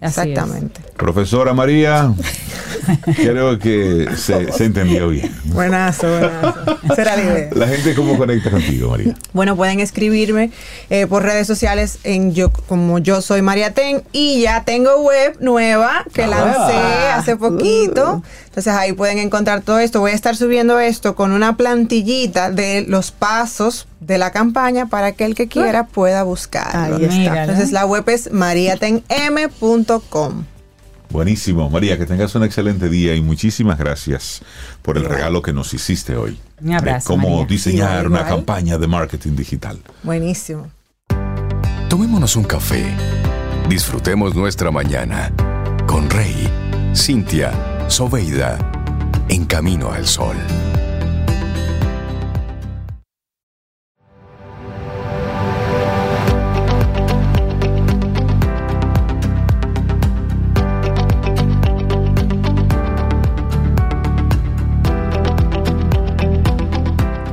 Exactamente. Así es. Exactamente. Profesora María, creo que se, se entendió bien. Buenazo, buenazo. Esa era la idea. La gente cómo conecta contigo, María. Bueno, pueden escribirme eh, por redes sociales en yo como yo soy María Ten y ya tengo web nueva que Ah. lancé hace poquito. Entonces ahí pueden encontrar todo esto. Voy a estar subiendo esto con una plantillita de los pasos de la campaña para que el que quiera pueda buscarlo. Ahí está. Entonces la web es mariatenm.com. Buenísimo. María, que tengas un excelente día y muchísimas gracias por el regalo que nos hiciste hoy. Un abrazo, De cómo María. diseñar Igual, una igual. campaña de marketing digital. Buenísimo. Tomémonos un café. Disfrutemos nuestra mañana con Rey, Cintia, Soveida, en camino al sol.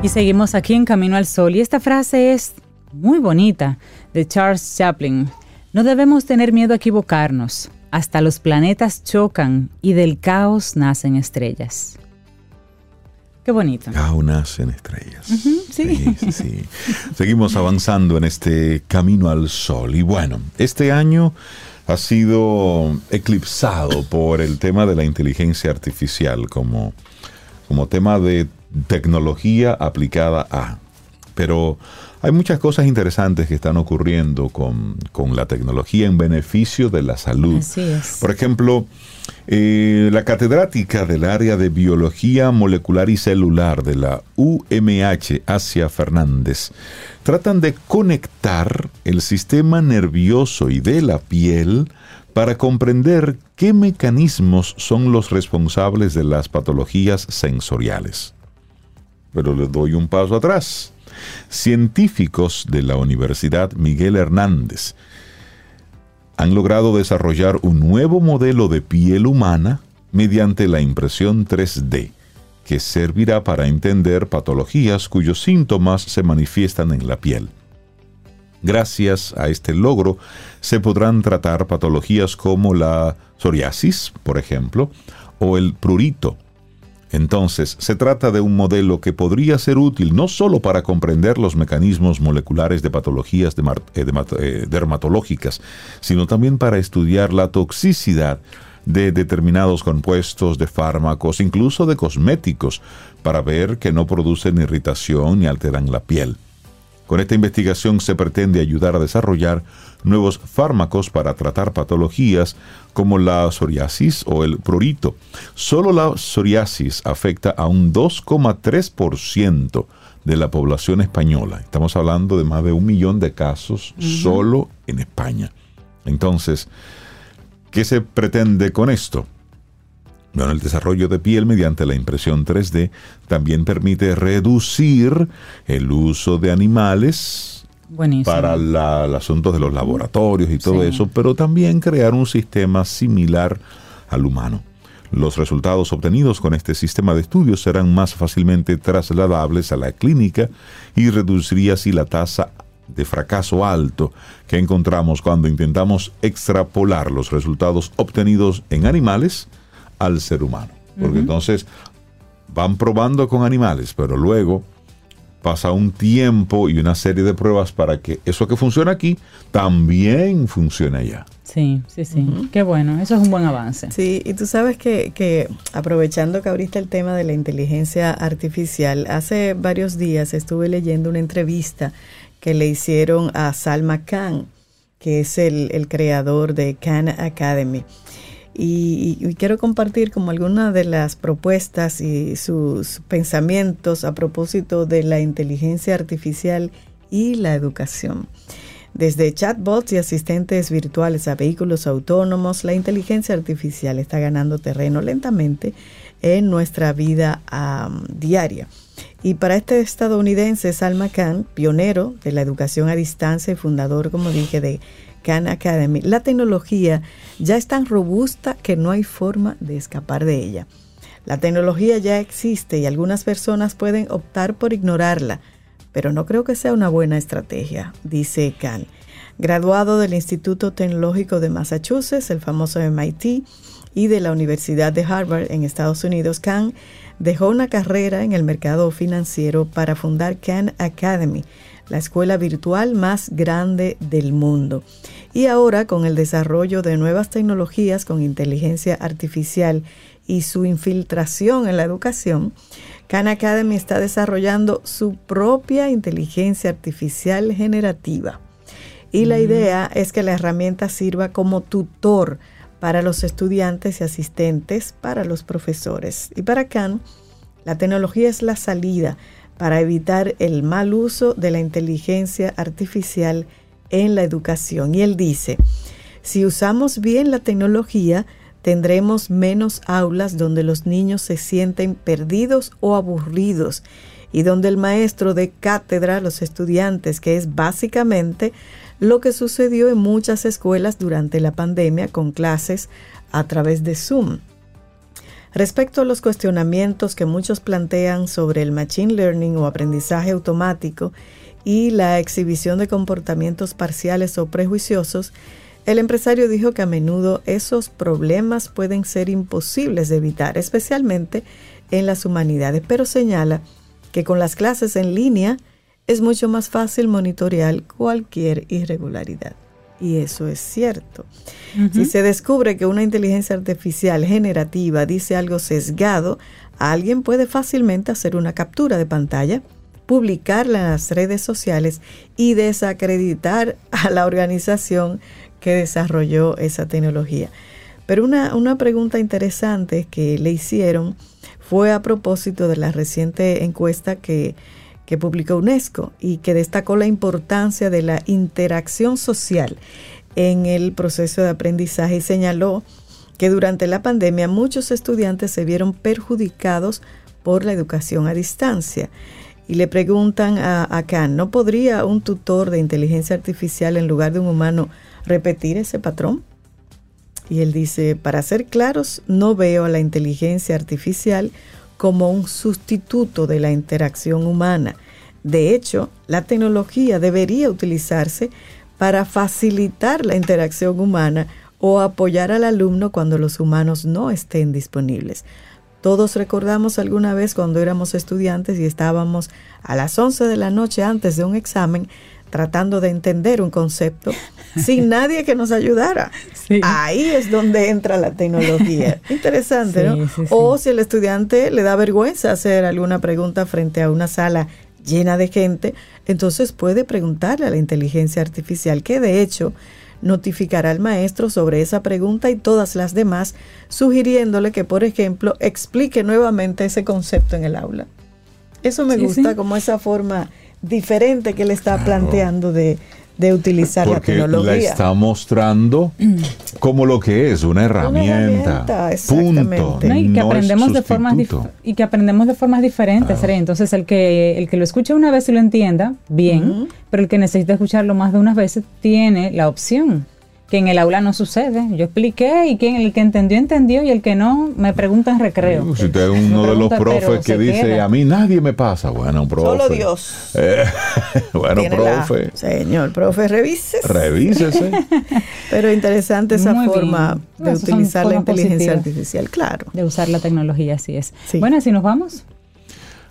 Y seguimos aquí en Camino al Sol. Y esta frase es muy bonita de Charles Chaplin. No debemos tener miedo a equivocarnos. Hasta los planetas chocan y del caos nacen estrellas. Qué bonito. Gaunas en estrellas. sí. sí, sí, sí. Seguimos avanzando en este camino al sol. Y bueno, este año ha sido eclipsado por el tema de la inteligencia artificial como, como tema de tecnología aplicada a. Pero hay muchas cosas interesantes que están ocurriendo con, con la tecnología en beneficio de la salud. Así es. Por ejemplo, eh, la catedrática del área de biología molecular y celular de la UMH, Asia Fernández, tratan de conectar el sistema nervioso y de la piel para comprender qué mecanismos son los responsables de las patologías sensoriales. pero les doy un paso atrás. Científicos de la Universidad Miguel Hernández han logrado desarrollar un nuevo modelo de piel humana mediante la impresión 3D, que servirá para entender patologías cuyos síntomas se manifiestan en la piel. Gracias a este logro se podrán tratar patologías como la psoriasis, por ejemplo, o el prurito, entonces, se trata de un modelo que podría ser útil no solo para comprender los mecanismos moleculares de patologías eh, eh, dermatológicas, sino también para estudiar la toxicidad de determinados compuestos de fármacos, incluso de cosméticos, para ver que no producen irritación ni alteran la piel. Con esta investigación se pretende ayudar a desarrollar nuevos fármacos para tratar patologías como la psoriasis o el prurito. Solo la psoriasis afecta a un 2,3% de la población española. Estamos hablando de más de un millón de casos solo en España. Entonces, ¿qué se pretende con esto? Bueno, el desarrollo de piel mediante la impresión 3D también permite reducir el uso de animales para el asunto de los laboratorios y todo eso, pero también crear un sistema similar al humano. Los resultados obtenidos con este sistema de estudios serán más fácilmente trasladables a la clínica y reduciría así la tasa de fracaso alto que encontramos cuando intentamos extrapolar los resultados obtenidos en animales al ser humano. Porque entonces van probando con animales, pero luego pasa un tiempo y una serie de pruebas para que eso que funciona aquí también funcione allá. Sí, sí, sí. Qué bueno, eso es un buen avance. Sí, y tú sabes que, que aprovechando que abriste el tema de la inteligencia artificial, hace varios días estuve leyendo una entrevista que le hicieron a Salma Khan, que es el, el creador de Khan Academy. Y, quiero compartir como algunas de las propuestas y sus pensamientos a propósito de la inteligencia artificial y la educación. Desde chatbots y asistentes virtuales a vehículos autónomos, la inteligencia artificial está ganando terreno lentamente en nuestra vida diaria. Y para este estadounidense, Salma Khan, pionero de la educación a distancia y fundador, como dije, de Khan Academy, la tecnología ya es tan robusta que no hay forma de escapar de ella. La tecnología ya existe y algunas personas pueden optar por ignorarla, pero no creo que sea una buena estrategia, dice Khan. Graduado del Instituto Tecnológico de Massachusetts, el famoso MIT, y de la Universidad de Harvard en Estados Unidos, Khan dejó una carrera en el mercado financiero para fundar Khan Academy, la escuela virtual más grande del mundo. Y ahora con el desarrollo de nuevas tecnologías con inteligencia artificial y su infiltración en la educación, Khan Academy está desarrollando su propia inteligencia artificial generativa. Y la mm. idea es que la herramienta sirva como tutor para los estudiantes y asistentes, para los profesores. Y para Khan, la tecnología es la salida para evitar el mal uso de la inteligencia artificial en la educación. Y él dice, si usamos bien la tecnología, tendremos menos aulas donde los niños se sienten perdidos o aburridos y donde el maestro de cátedra los estudiantes, que es básicamente lo que sucedió en muchas escuelas durante la pandemia con clases a través de Zoom. Respecto a los cuestionamientos que muchos plantean sobre el machine learning o aprendizaje automático y la exhibición de comportamientos parciales o prejuiciosos, el empresario dijo que a menudo esos problemas pueden ser imposibles de evitar, especialmente en las humanidades, pero señala que con las clases en línea es mucho más fácil monitorear cualquier irregularidad. Y eso es cierto. Si se descubre que una inteligencia artificial generativa dice algo sesgado, alguien puede fácilmente hacer una captura de pantalla, publicarla en las redes sociales y desacreditar a la organización que desarrolló esa tecnología. Pero una, una pregunta interesante que le hicieron fue a propósito de la reciente encuesta que que publicó UNESCO y que destacó la importancia de la interacción social en el proceso de aprendizaje y señaló que durante la pandemia muchos estudiantes se vieron perjudicados por la educación a distancia. Y le preguntan a, a Khan, ¿no podría un tutor de inteligencia artificial en lugar de un humano repetir ese patrón? Y él dice, para ser claros, no veo a la inteligencia artificial como un sustituto de la interacción humana. De hecho, la tecnología debería utilizarse para facilitar la interacción humana o apoyar al alumno cuando los humanos no estén disponibles. Todos recordamos alguna vez cuando éramos estudiantes y estábamos a las 11 de la noche antes de un examen tratando de entender un concepto sin nadie que nos ayudara. Ahí es donde entra la tecnología. Interesante, ¿no? o si el estudiante le da vergüenza hacer alguna pregunta frente a una sala llena de gente, entonces puede preguntarle a la inteligencia artificial que de hecho notificará al maestro sobre esa pregunta y todas las demás, sugiriéndole que, por ejemplo, explique nuevamente ese concepto en el aula. Eso me gusta como esa forma diferente que le está planteando de, de utilizar la tecnología. La está mostrando como lo que es, una herramienta. punto. y que aprendemos de formas y que aprendemos de formas diferentes. Entonces el que el que lo escuche una vez y lo entienda, bien, pero el que necesita escucharlo más de unas veces tiene la opción que en el aula no sucede. Yo expliqué y quien el que entendió, entendió y el que no, me pregunta en recreo. Si usted es uno de los profes que dice, a mí nadie me pasa, bueno, profe. Solo Dios. Eh, bueno, profe. señor, profe, revísese. Revísese. Pero interesante esa forma de utilizar la inteligencia artificial, claro. De usar la tecnología, así es. Bueno, así nos vamos.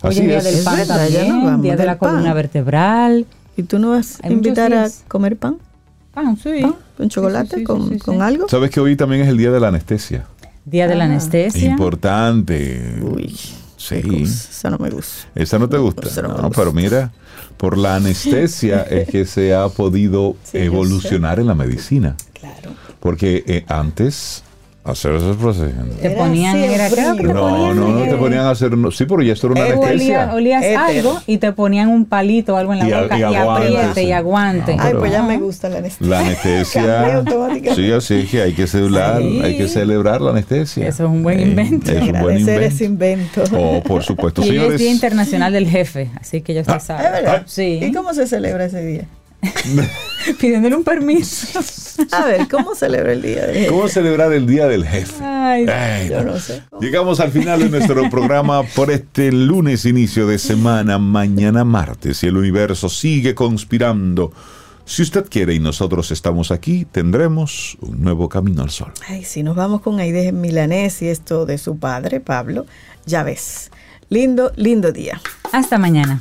Hoy es día del pan también, día de la columna vertebral. ¿Y tú no vas a invitar a comer pan? Pan, sí. ¿Con chocolate? con, algo? ¿Sabes que hoy también es el día de la anestesia? Día de la ah. anestesia. Importante. Uy. Sí. Esa no me gusta. ¿Esa no te gusta? No, pero mira, por la anestesia es que se ha podido evolucionar en la medicina. Claro. Porque eh, antes hacer esos procedimientos. Te ponían, que te no, no, no, te ponían a hacer, sí, pero ya esto era una anestesia. olías algo y te ponían un palito o algo en la boca y, apriete y aguante. Ay, pues ya me gusta la anestesia. La anestesia. sí, así que hay que celebrar, hay que celebrar la anestesia. Eso es un buen invento. Es un buen invento. ese invento. Oh, por supuesto, y señores. es Día Internacional del Jefe, así que ya usted ah, sabe. Sí. ¿Y cómo se celebra ese día? Pidiéndole un permiso. A ver, ¿cómo celebra el día del jefe? ¿Cómo celebrar el día del jefe? Ay, yo no sé. Llegamos al final de nuestro programa por este lunes inicio de semana, mañana martes, y el universo sigue conspirando. Si usted quiere y nosotros estamos aquí, tendremos un nuevo camino al sol. Ay, si nos vamos con Aide Milanés y esto de su padre, Pablo, ya ves. Lindo, lindo día. Hasta mañana.